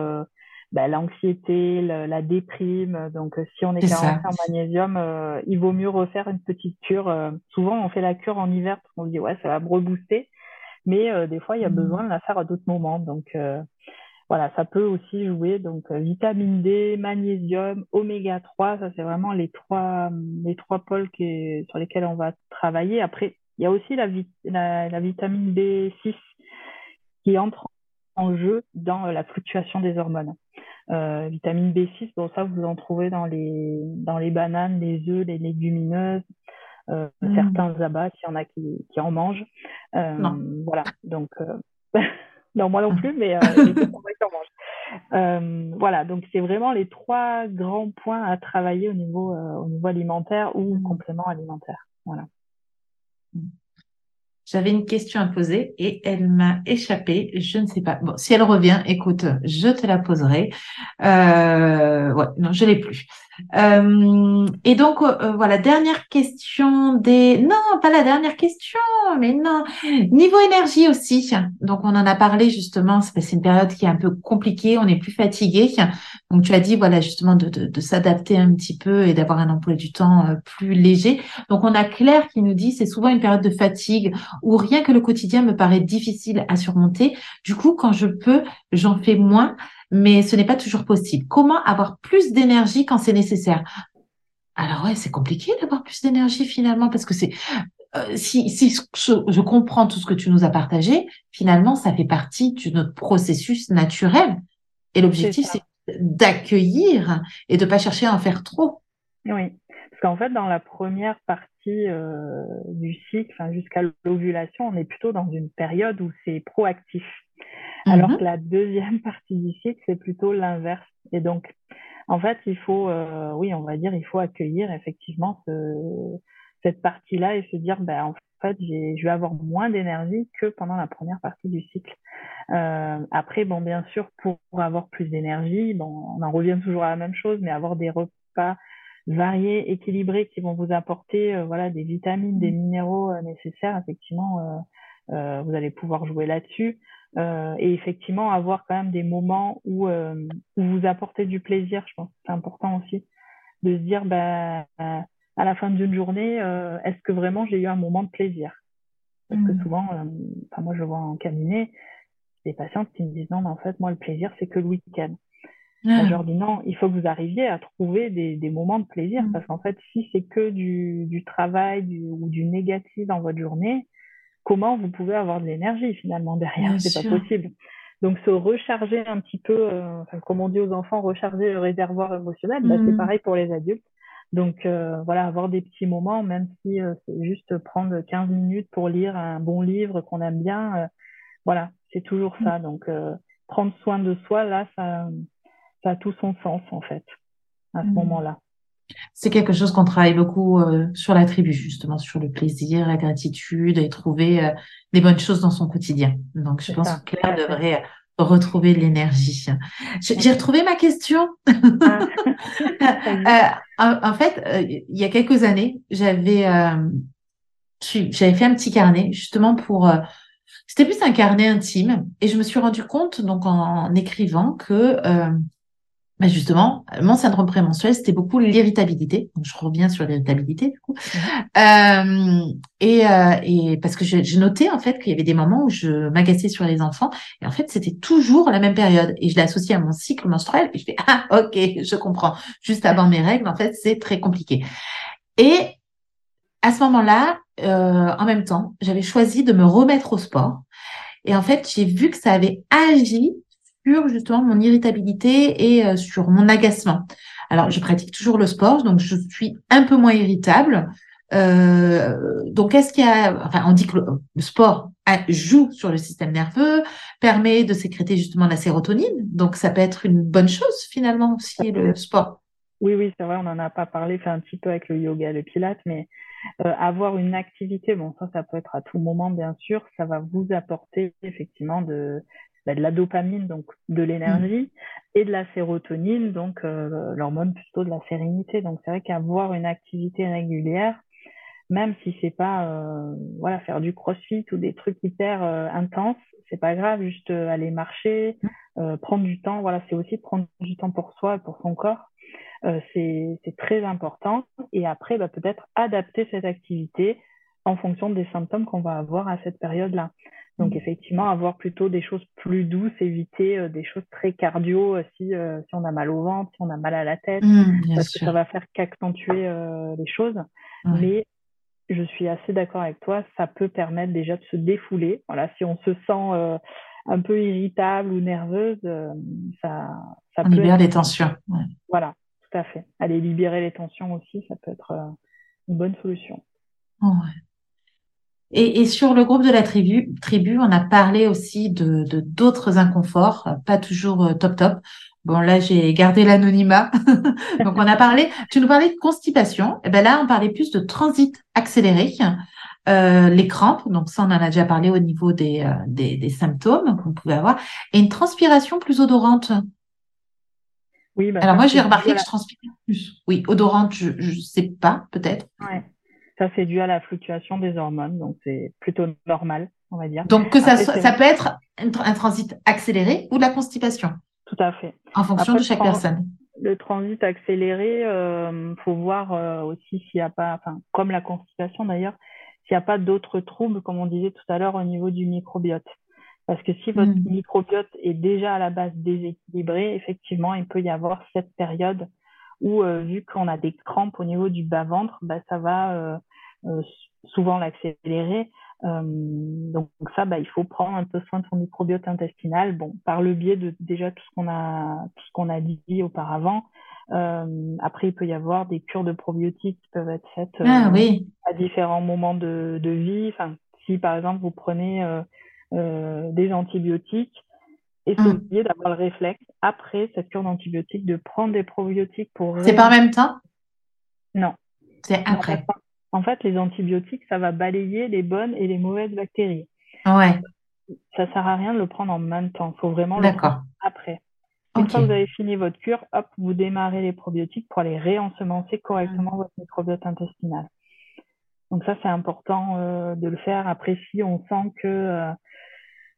bah, l'anxiété, la déprime. Donc, euh, si on est, carencé en magnésium, euh, il vaut mieux refaire une petite cure. Euh, souvent, on fait la cure en hiver parce qu'on dit ouais, ça va me rebooster. Mais des fois, il y a mmh. besoin de la faire à d'autres moments. Donc, voilà, ça peut aussi jouer. Donc, vitamine D, magnésium, oméga 3, ça c'est vraiment les trois, les trois pôles qui, sur lesquels on va travailler. Après, il y a aussi la, la, la vitamine B6 qui entre en jeu dans la fluctuation des hormones. Euh, vitamine B6, bon ça vous en trouvez dans les dans les bananes, les œufs, les légumineuses, euh, mm. certains abats, s'il y en a qui, qui en mangent. Euh, non. Voilà, donc euh, non moi non plus, mais euh, euh, voilà, donc c'est vraiment les trois grands points à travailler au niveau au niveau alimentaire ou mm. complément alimentaire. Voilà. Mm. J'avais une question à poser et elle m'a échappé. Je ne sais pas. Bon, si elle revient, écoute, je te la poserai. Euh, ouais, non, je l'ai plus. Euh, et donc, euh, voilà, dernière question des... Non, pas la dernière question, mais non. Niveau énergie aussi. Donc, on en a parlé justement, c'est une période qui est un peu compliquée, on est plus fatigué. Donc, tu as dit, voilà, justement, de, de, de s'adapter un petit peu et d'avoir un emploi du temps euh, plus léger. Donc, on a Claire qui nous dit, c'est souvent une période de fatigue où rien que le quotidien me paraît difficile à surmonter. Du coup, quand je peux, j'en fais moins mais ce n'est pas toujours possible. Comment avoir plus d'énergie quand c'est nécessaire? Alors ouais, c'est compliqué d'avoir plus d'énergie finalement parce que c'est euh, si, si je, comprends tout ce que tu nous as partagé, finalement, ça fait partie de notre processus naturel. Et l'objectif, c'est d'accueillir et de pas chercher à en faire trop. Oui, parce qu'en fait, dans la première partie euh, du cycle, jusqu'à l'ovulation, on est plutôt dans une période où c'est proactif. Alors mhm. que la deuxième partie du cycle, c'est plutôt l'inverse. Et donc, en fait, il faut, euh, oui, on va dire, il faut accueillir effectivement ce, cette partie-là et se dire, ben, en fait, je vais avoir moins d'énergie que pendant la première partie du cycle. Euh, après, bon, bien sûr, pour avoir plus d'énergie, bon, on en revient toujours à la même chose, mais avoir des repas variés, équilibrés, qui vont vous apporter, euh, voilà, des vitamines, des minéraux euh, nécessaires, effectivement, euh, vous allez pouvoir jouer là-dessus. Euh, et effectivement avoir quand même des moments où, euh, où vous apportez du plaisir, je pense c'est important aussi de se dire bah, à la fin d'une journée, euh, est-ce que vraiment j'ai eu un moment de plaisir? Parce que mmh. souvent, enfin moi je vois en cabinet des patientes qui me disent non mais en fait moi le plaisir c'est que le week-end. Ah. Je leur dis non, il faut que vous arriviez à trouver des, des moments de plaisir mmh. parce qu'en fait si c'est que du, du travail du, ou du négatif dans votre journée, comment vous pouvez avoir de l'énergie finalement derrière C'est pas possible. Donc se recharger un petit peu, euh, enfin, comme on dit aux enfants, recharger le réservoir émotionnel, bah, c'est mmh. pareil pour les adultes. Donc euh, voilà, avoir des petits moments, même si euh, c'est juste prendre 15 minutes pour lire un bon livre qu'on aime bien, voilà, c'est toujours ça. Donc prendre soin de soi, là, ça, ça a tout son sens en fait, à ce mmh. moment-là. C'est quelque chose qu'on travaille beaucoup euh, sur la tribu, justement, sur le plaisir, la gratitude et trouver euh, des bonnes choses dans son quotidien. Donc, je pense que Claire devrait retrouver l'énergie. J'ai retrouvé ma question. Ah. euh, en, fait, euh, il y a quelques années, j'avais j'avais fait un petit carnet justement pour c'était plus un carnet intime et je me suis rendu compte donc en, en écrivant que bah justement, mon syndrome prémenstruel, c'était beaucoup l'irritabilité. Je reviens sur l'irritabilité du coup. Mmh. Euh, et, euh, et, parce que j'ai noté en fait qu'il y avait des moments où je m'agaçais sur les enfants et en fait c'était toujours la même période et je l'ai associé à mon cycle menstruel et je fais ah ok je comprends. Juste avant mes règles en fait c'est très compliqué. Et à ce moment-là, euh, en même temps, j'avais choisi de me remettre au sport et en fait j'ai vu que ça avait agi sur justement mon irritabilité et euh, sur mon agacement. Alors, je pratique toujours le sport, donc je suis un peu moins irritable. Euh, donc, est-ce qu'il y a, enfin, on dit que le, sport joue sur le système nerveux, permet de sécréter justement la sérotonine, donc ça peut être une bonne chose finalement aussi le sport. Oui, oui, c'est vrai, on n'en a pas parlé, fait un petit peu avec le yoga, le pilates, mais euh, avoir une activité, bon, ça, ça peut être à tout moment, bien sûr, ça va vous apporter effectivement de, bah, de la dopamine, donc de l'énergie, et de la sérotonine, donc euh, l'hormone plutôt de la sérénité. Donc c'est vrai qu'avoir une activité régulière, même si c'est pas euh, voilà faire du crossfit ou des trucs hyper euh, intenses, c'est pas grave, juste aller marcher, prendre du temps. Voilà, c'est aussi prendre du temps pour soi et pour son corps. c'est très important. Et après, bah, peut-être adapter cette activité en fonction des symptômes qu'on va avoir à cette période-là. Donc mm. effectivement, avoir plutôt des choses plus douces, éviter euh, des choses très cardio euh, si, euh, si on a mal au ventre, si on a mal à la tête, mm, parce que ça va faire qu'accentuer les choses. Mais je suis assez d'accord avec toi, ça peut permettre déjà de se défouler. Voilà, si on se sent un peu irritable ou nerveuse, ça, ça on libère les tensions. Voilà, tout à fait. Aller libérer les tensions aussi, ça peut être une bonne solution. ouais. Et, et, sur le groupe de la tribu, tribu, on a parlé aussi de d'autres inconforts, pas toujours euh, top top. Bon, là, j'ai gardé l'anonymat. Donc, on a parlé, tu nous parlais de constipation. Et eh ben là, on parlait plus de transit accéléré, euh, les crampes. Donc, ça, on en a déjà parlé au niveau des, euh, des, des, symptômes qu'on pouvait avoir. Et une transpiration plus odorante. Oui, bah, Alors, moi, j'ai remarqué que je transpire plus. Oui, odorante, je ne sais pas, peut-être. Ouais. Ça, c'est dû à la fluctuation des hormones, donc c'est plutôt normal, on va dire. Donc que ça, ça peut être un, transit accéléré ou de la constipation. Tout à fait. En fonction de chaque personne. Le transit accéléré, euh, faut voir euh, aussi s'il n'y a pas, enfin comme la constipation d'ailleurs, s'il n'y a pas d'autres troubles, comme on disait tout à l'heure, au niveau du microbiote. Parce que si votre hmm. microbiote est déjà à la base déséquilibré, effectivement, il peut y avoir cette période ou euh, vu qu'on a des crampes au niveau du bas-ventre, bah, ça va euh, euh, souvent l'accélérer. donc ça, bah, il faut prendre un peu soin de son microbiote intestinal, bon, par le biais de déjà tout ce qu'on a, tout ce qu'on a dit auparavant. Euh, après, il peut y avoir des cures de probiotiques qui peuvent être faites ah, oui. à différents moments de, de vie. Enfin, si par exemple vous prenez euh, des antibiotiques, essayez mmh. d'avoir le réflexe après cette cure d'antibiotiques de prendre des probiotiques pour. C'est pas en même temps? Non. C'est après. En fait, les antibiotiques, ça va balayer les bonnes et les mauvaises bactéries. Ouais. Ça sert à rien de le prendre en même temps. Il faut vraiment le prendre après. Une fois que vous avez fini votre cure, hop, vous démarrez les probiotiques pour aller réensemencer correctement mmh. votre microbiote intestinal. Donc ça, c'est important euh, de le faire. Après, si on sent que euh,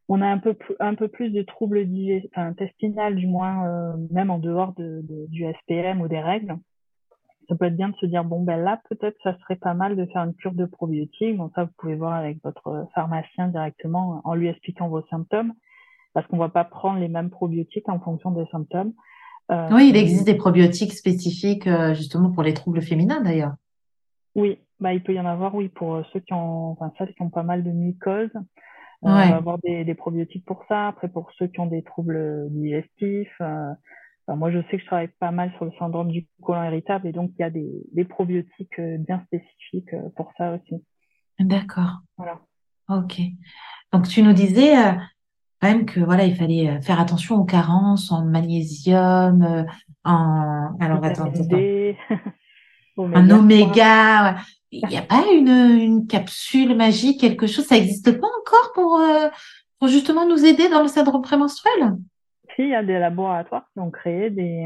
on a un peu, un peu plus de troubles intestinaux, du moins, euh, même en dehors de, du SPM ou des règles. Ça peut être bien de se dire, bon, ben là, peut-être, ça serait pas mal de faire une cure de probiotiques. Donc ça, vous pouvez voir avec votre pharmacien directement en lui expliquant vos symptômes. Parce qu'on va pas prendre les mêmes probiotiques en fonction des symptômes. Euh, oui, il existe des probiotiques spécifiques euh, justement pour les troubles féminins d'ailleurs. Oui, bah, il peut y en avoir, oui, pour ceux qui ont, enfin, celles qui ont pas mal de mycoses. Euh, on va avoir des, des, probiotiques pour ça. Après, pour ceux qui ont des troubles digestifs, euh, moi, je sais que je travaille pas mal sur le syndrome du côlon irritable et donc il y a des, des probiotiques euh, bien spécifiques pour ça aussi. D'accord. Voilà. Ok. Donc, tu nous disais quand même que voilà, il fallait faire attention aux carences en magnésium, en alors attends, attends. un oméga. Il n'y a pas une, une, capsule magique, quelque chose, ça n'existe pas encore pour, euh, pour justement nous aider dans le syndrome prémenstruel? Si, il y a des laboratoires qui ont créé des,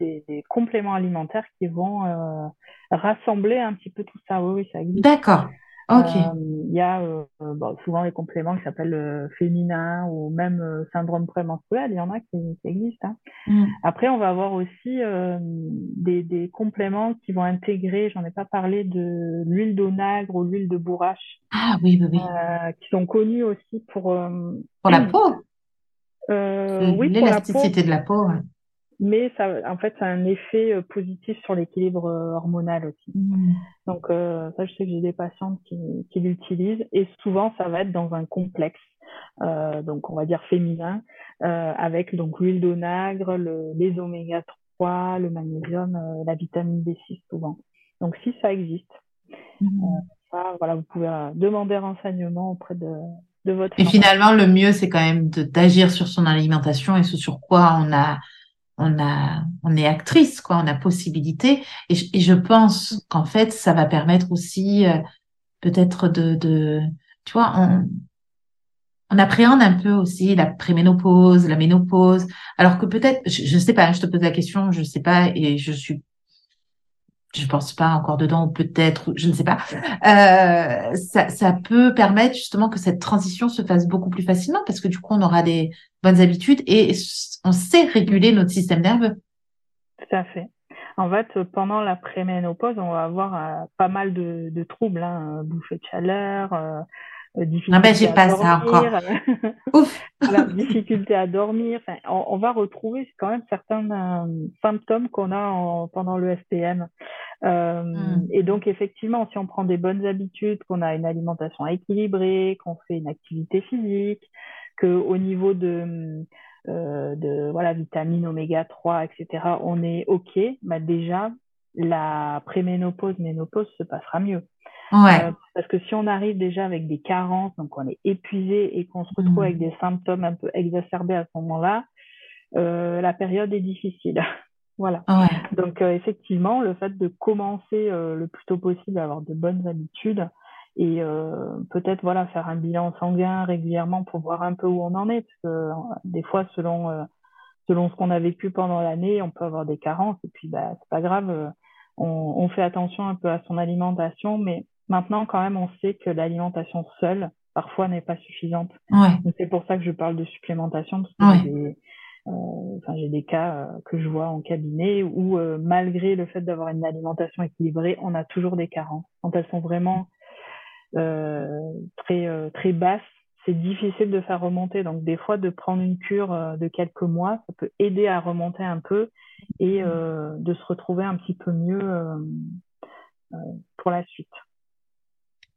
des, des compléments alimentaires qui vont euh, rassembler un petit peu tout ça. Oui, ça existe. D'accord. Il y a bon, souvent les compléments qui s'appellent féminin ou même syndrome prémenstruel, il y en a qui, qui existent. Hein. Mm. Après, on va avoir aussi des, des, compléments qui vont intégrer, j'en ai pas parlé, de l'huile d'onagre ou l'huile de bourrache. Ah oui, oui, oui. qui sont connus aussi pour... pour la peau? Euh, oui, l'élasticité de la peau. Mais ça, en fait, ça a un effet euh, positif sur l'équilibre euh, hormonal aussi. Mmh. Donc, euh, ça, je sais que j'ai des patientes qui, qui l'utilisent et souvent, ça va être dans un complexe, euh, donc on va dire féminin, euh, avec donc l'huile d'onagre, le, les oméga 3, le magnésium, la vitamine B6 souvent. Donc, si ça existe, mmh. ça, voilà, vous pouvez demander renseignement auprès de, et finalement, le mieux, c'est quand même d'agir sur son alimentation et ce sur quoi on a, on a, on est actrice, quoi, on a possibilité. Et, je pense qu'en fait, ça va permettre aussi euh, peut-être de, de, tu vois, on, on appréhende un peu aussi la préménopause, la ménopause, alors que peut-être, je, ne sais pas, je te pose la question, je sais pas, et je suis je pense pas encore dedans, peut-être, je ne sais pas. Euh, ça, ça, peut permettre justement que cette transition se fasse beaucoup plus facilement parce que du coup, on aura des bonnes habitudes et on sait réguler notre système nerveux. Tout à fait. En fait, pendant la préménopause, on va avoir euh, pas mal de, de troubles, hein, bouffée de chaleur, euh, difficulté ah ben, j'ai pas ça encore. Ouf. la difficulté à dormir. Enfin, on, on, va retrouver quand même certains euh, symptômes qu'on a en, pendant le SPM. Euh, hmm. Et donc effectivement, si on prend des bonnes habitudes, qu'on a une alimentation équilibrée, qu'on fait une activité physique, que au niveau de euh, de voilà vitamines oméga 3, etc. On est ok. Bah déjà la préménopause, ménopause se passera mieux. Ouais. Euh, parce que si on arrive déjà avec des carences, donc on est épuisé et qu'on se retrouve mmh. avec des symptômes un peu exacerbés à ce moment-là, euh, la période est difficile. voilà. Ouais. Donc euh, effectivement, le fait de commencer euh, le plus tôt possible à avoir de bonnes habitudes et peut-être voilà faire un bilan sanguin régulièrement pour voir un peu où on en est, parce que des fois selon selon ce qu'on a vécu pendant l'année, on peut avoir des carences et puis bah c'est pas grave. On, on, fait attention un peu à son alimentation, mais Maintenant, quand même, on sait que l'alimentation seule, parfois, n'est pas suffisante. C'est pour ça que je parle de supplémentation, parce que j'ai des, euh, des cas euh, que je vois en cabinet où, euh, malgré le fait d'avoir une alimentation équilibrée, on a toujours des carences. Quand elles sont vraiment très, très basses, c'est difficile de faire remonter. Donc, des fois, de prendre une cure de quelques mois, ça peut aider à remonter un peu et de se retrouver un petit peu mieux pour la suite.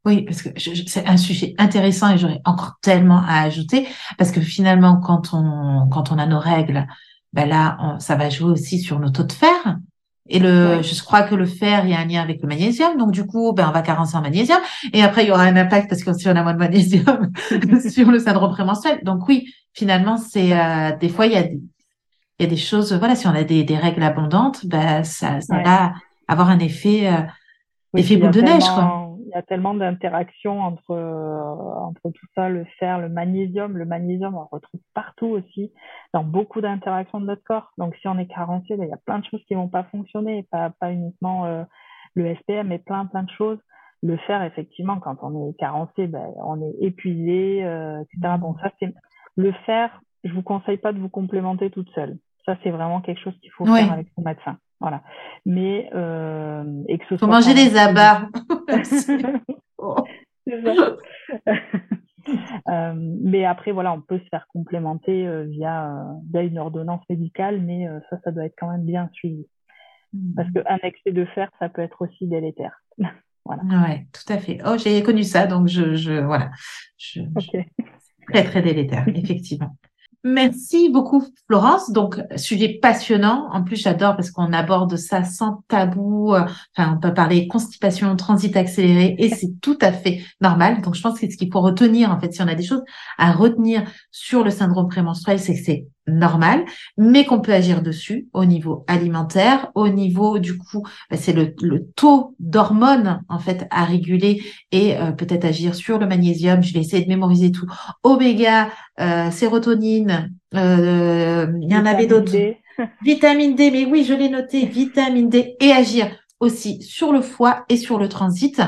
Oui, parce que c'est un sujet intéressant et j'aurais encore tellement à ajouter parce que finalement, quand on quand on a nos règles, ben là, ça va jouer aussi sur nos taux de fer. Et le, je crois que le fer, il y a un lien avec le magnésium. Donc, du coup, ben, on va carencer en magnésium. Et après, il y aura un impact parce que si on a moins de magnésium sur le syndrome prémenstruel. Donc, oui, finalement, c'est, euh, des fois, il y a des, il y a des choses, voilà, si on a des, des règles abondantes, ben, ça, ça va avoir un effet, euh, effet boule de neige, quoi y a tellement d'interactions entre, euh, entre tout ça, le fer, le magnésium. Le magnésium, on le retrouve partout aussi, dans beaucoup d'interactions de notre corps. Donc, si on est carencé, ben, il y a plein de choses qui vont pas fonctionner, pas, pas uniquement euh, le SPM, mais plein, plein de choses. Le fer, effectivement, quand on est carencé, ben, on est épuisé, euh, etc. Bon, ça, c'est le fer. Je vous conseille pas de vous complémenter toute seule. Ça, c'est vraiment quelque chose qu'il faut faire avec son médecin. Voilà. Mais euh, et que ce Faut manger des abats. euh, mais après, voilà, on peut se faire complémenter euh, via, via une ordonnance médicale, mais ça, ça doit être quand même bien suivi. Hmm. Parce qu'un excès de fer, ça peut être aussi délétère. voilà. Ouais, tout à fait. Oh, j'ai connu ça, donc je, je voilà. Je, très, très délétère, effectivement. Merci beaucoup, Florence. Donc, sujet passionnant. En plus, j'adore parce qu'on aborde ça sans tabou. Enfin, on peut parler constipation, transit accéléré et c'est tout à fait normal. Donc, je pense que ce qu'il faut retenir, en fait, si on a des choses à retenir sur le syndrome prémenstruel, c'est que c'est normal, mais qu'on peut agir dessus au niveau alimentaire, au niveau du coup, bah, c'est le, taux d'hormones en fait à réguler et euh, peut-être agir sur le magnésium. Je vais essayer de mémoriser tout. Oméga, euh, sérotonine, euh, il y en avait d'autres. Vitamine D, mais oui, je l'ai noté, vitamine D et agir aussi sur le foie et sur le transit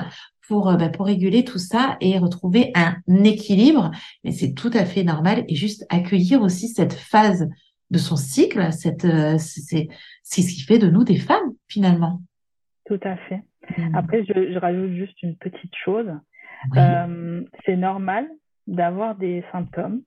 pour, euh, bah, pour réguler tout ça et retrouver un équilibre. Mais c'est tout à fait normal et juste accueillir aussi cette phase de son cycle. Cette, euh, c'est, c'est ce qui fait de nous des femmes finalement. Tout à fait. Mmh. Après, je, je, rajoute juste une petite chose. Euh, c'est normal d'avoir des symptômes,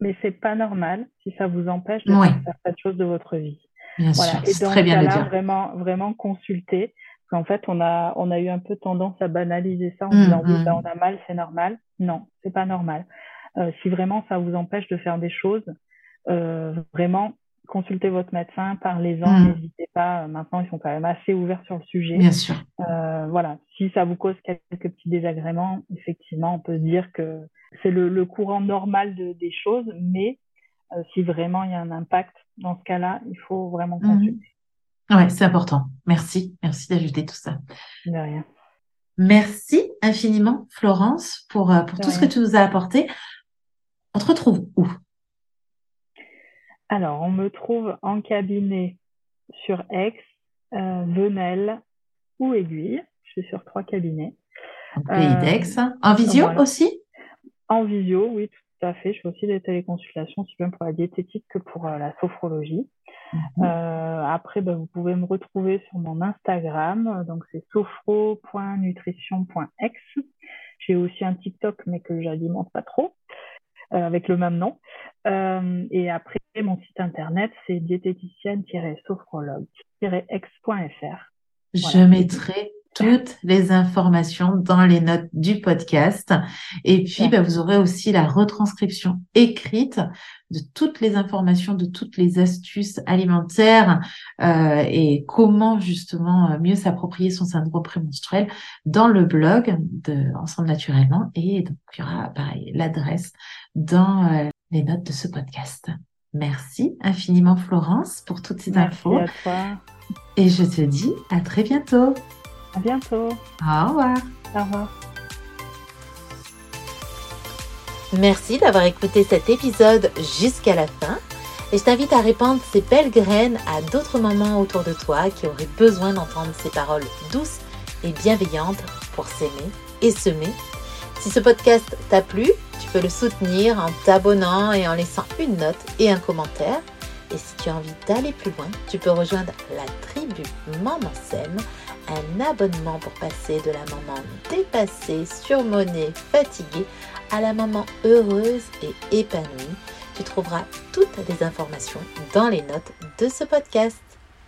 mais c'est pas normal si ça vous empêche de faire certaines choses de votre vie. Bien voilà. Sûr, et très bien là, vraiment, vraiment consulter. En fait, on a, on a eu un peu tendance à banaliser ça en mmh, disant oui, mmh. ben, on a mal, c'est normal. Non, c'est pas normal. Euh, si vraiment ça vous empêche de faire des choses, euh, vraiment consultez votre médecin, parlez-en, mmh. n'hésitez pas. Maintenant, ils sont quand même assez ouverts sur le sujet. Bien sûr. Euh, voilà, si ça vous cause quelques petits désagréments, effectivement, on peut se dire que c'est le, le, courant normal de, des choses, mais euh, si vraiment il y a un impact dans ce cas-là, il faut vraiment consulter. Ouais, c'est important. Merci. Merci d'ajouter tout ça. De rien. Merci infiniment, Florence, pour, euh, pour tout ce que tu nous as apporté. On te retrouve où? Alors, on me trouve en cabinet sur Aix, euh, Venelle ou Aiguille. Je suis sur trois cabinets. Pays euh, d'Aix. En visio aussi? En visio, oui, tout à fait. Je fais aussi des téléconsultations, aussi bien pour la diététique que pour la sophrologie. Mhm. Euh, après, bah, vous pouvez me retrouver sur mon Instagram, donc c'est sophro.nutrition.ex. J'ai aussi un TikTok, mais que j'alimente pas trop, euh, avec le même nom. Euh, et après, mon site internet, c'est diététicienne-sophrologue-ex.fr. Je mettrai toutes les informations dans les notes du podcast. Et puis, bah, vous aurez aussi la retranscription écrite de toutes les informations, de toutes les astuces alimentaires euh, et comment justement euh, mieux s'approprier son syndrome prémenstruel dans le blog de Ensemble Naturellement. Et donc, il y aura pareil l'adresse dans euh, les notes de ce podcast. Merci infiniment Florence pour toutes ces Merci infos. À toi. Et je te dis à très bientôt. À bientôt. Au revoir. Au revoir. Merci d'avoir écouté cet épisode jusqu'à la fin et je t'invite à répandre ces belles graines à d'autres mamans autour de toi qui auraient besoin d'entendre ces paroles douces et bienveillantes pour s'aimer et semer. Si ce podcast t'a plu, tu peux le soutenir en t'abonnant et en laissant une note et un commentaire. Et si tu as envie d'aller plus loin, tu peux rejoindre la tribu Maman Sème un abonnement pour passer de la maman dépassée, surmonnée, fatiguée à la maman heureuse et épanouie. Tu trouveras toutes les informations dans les notes de ce podcast.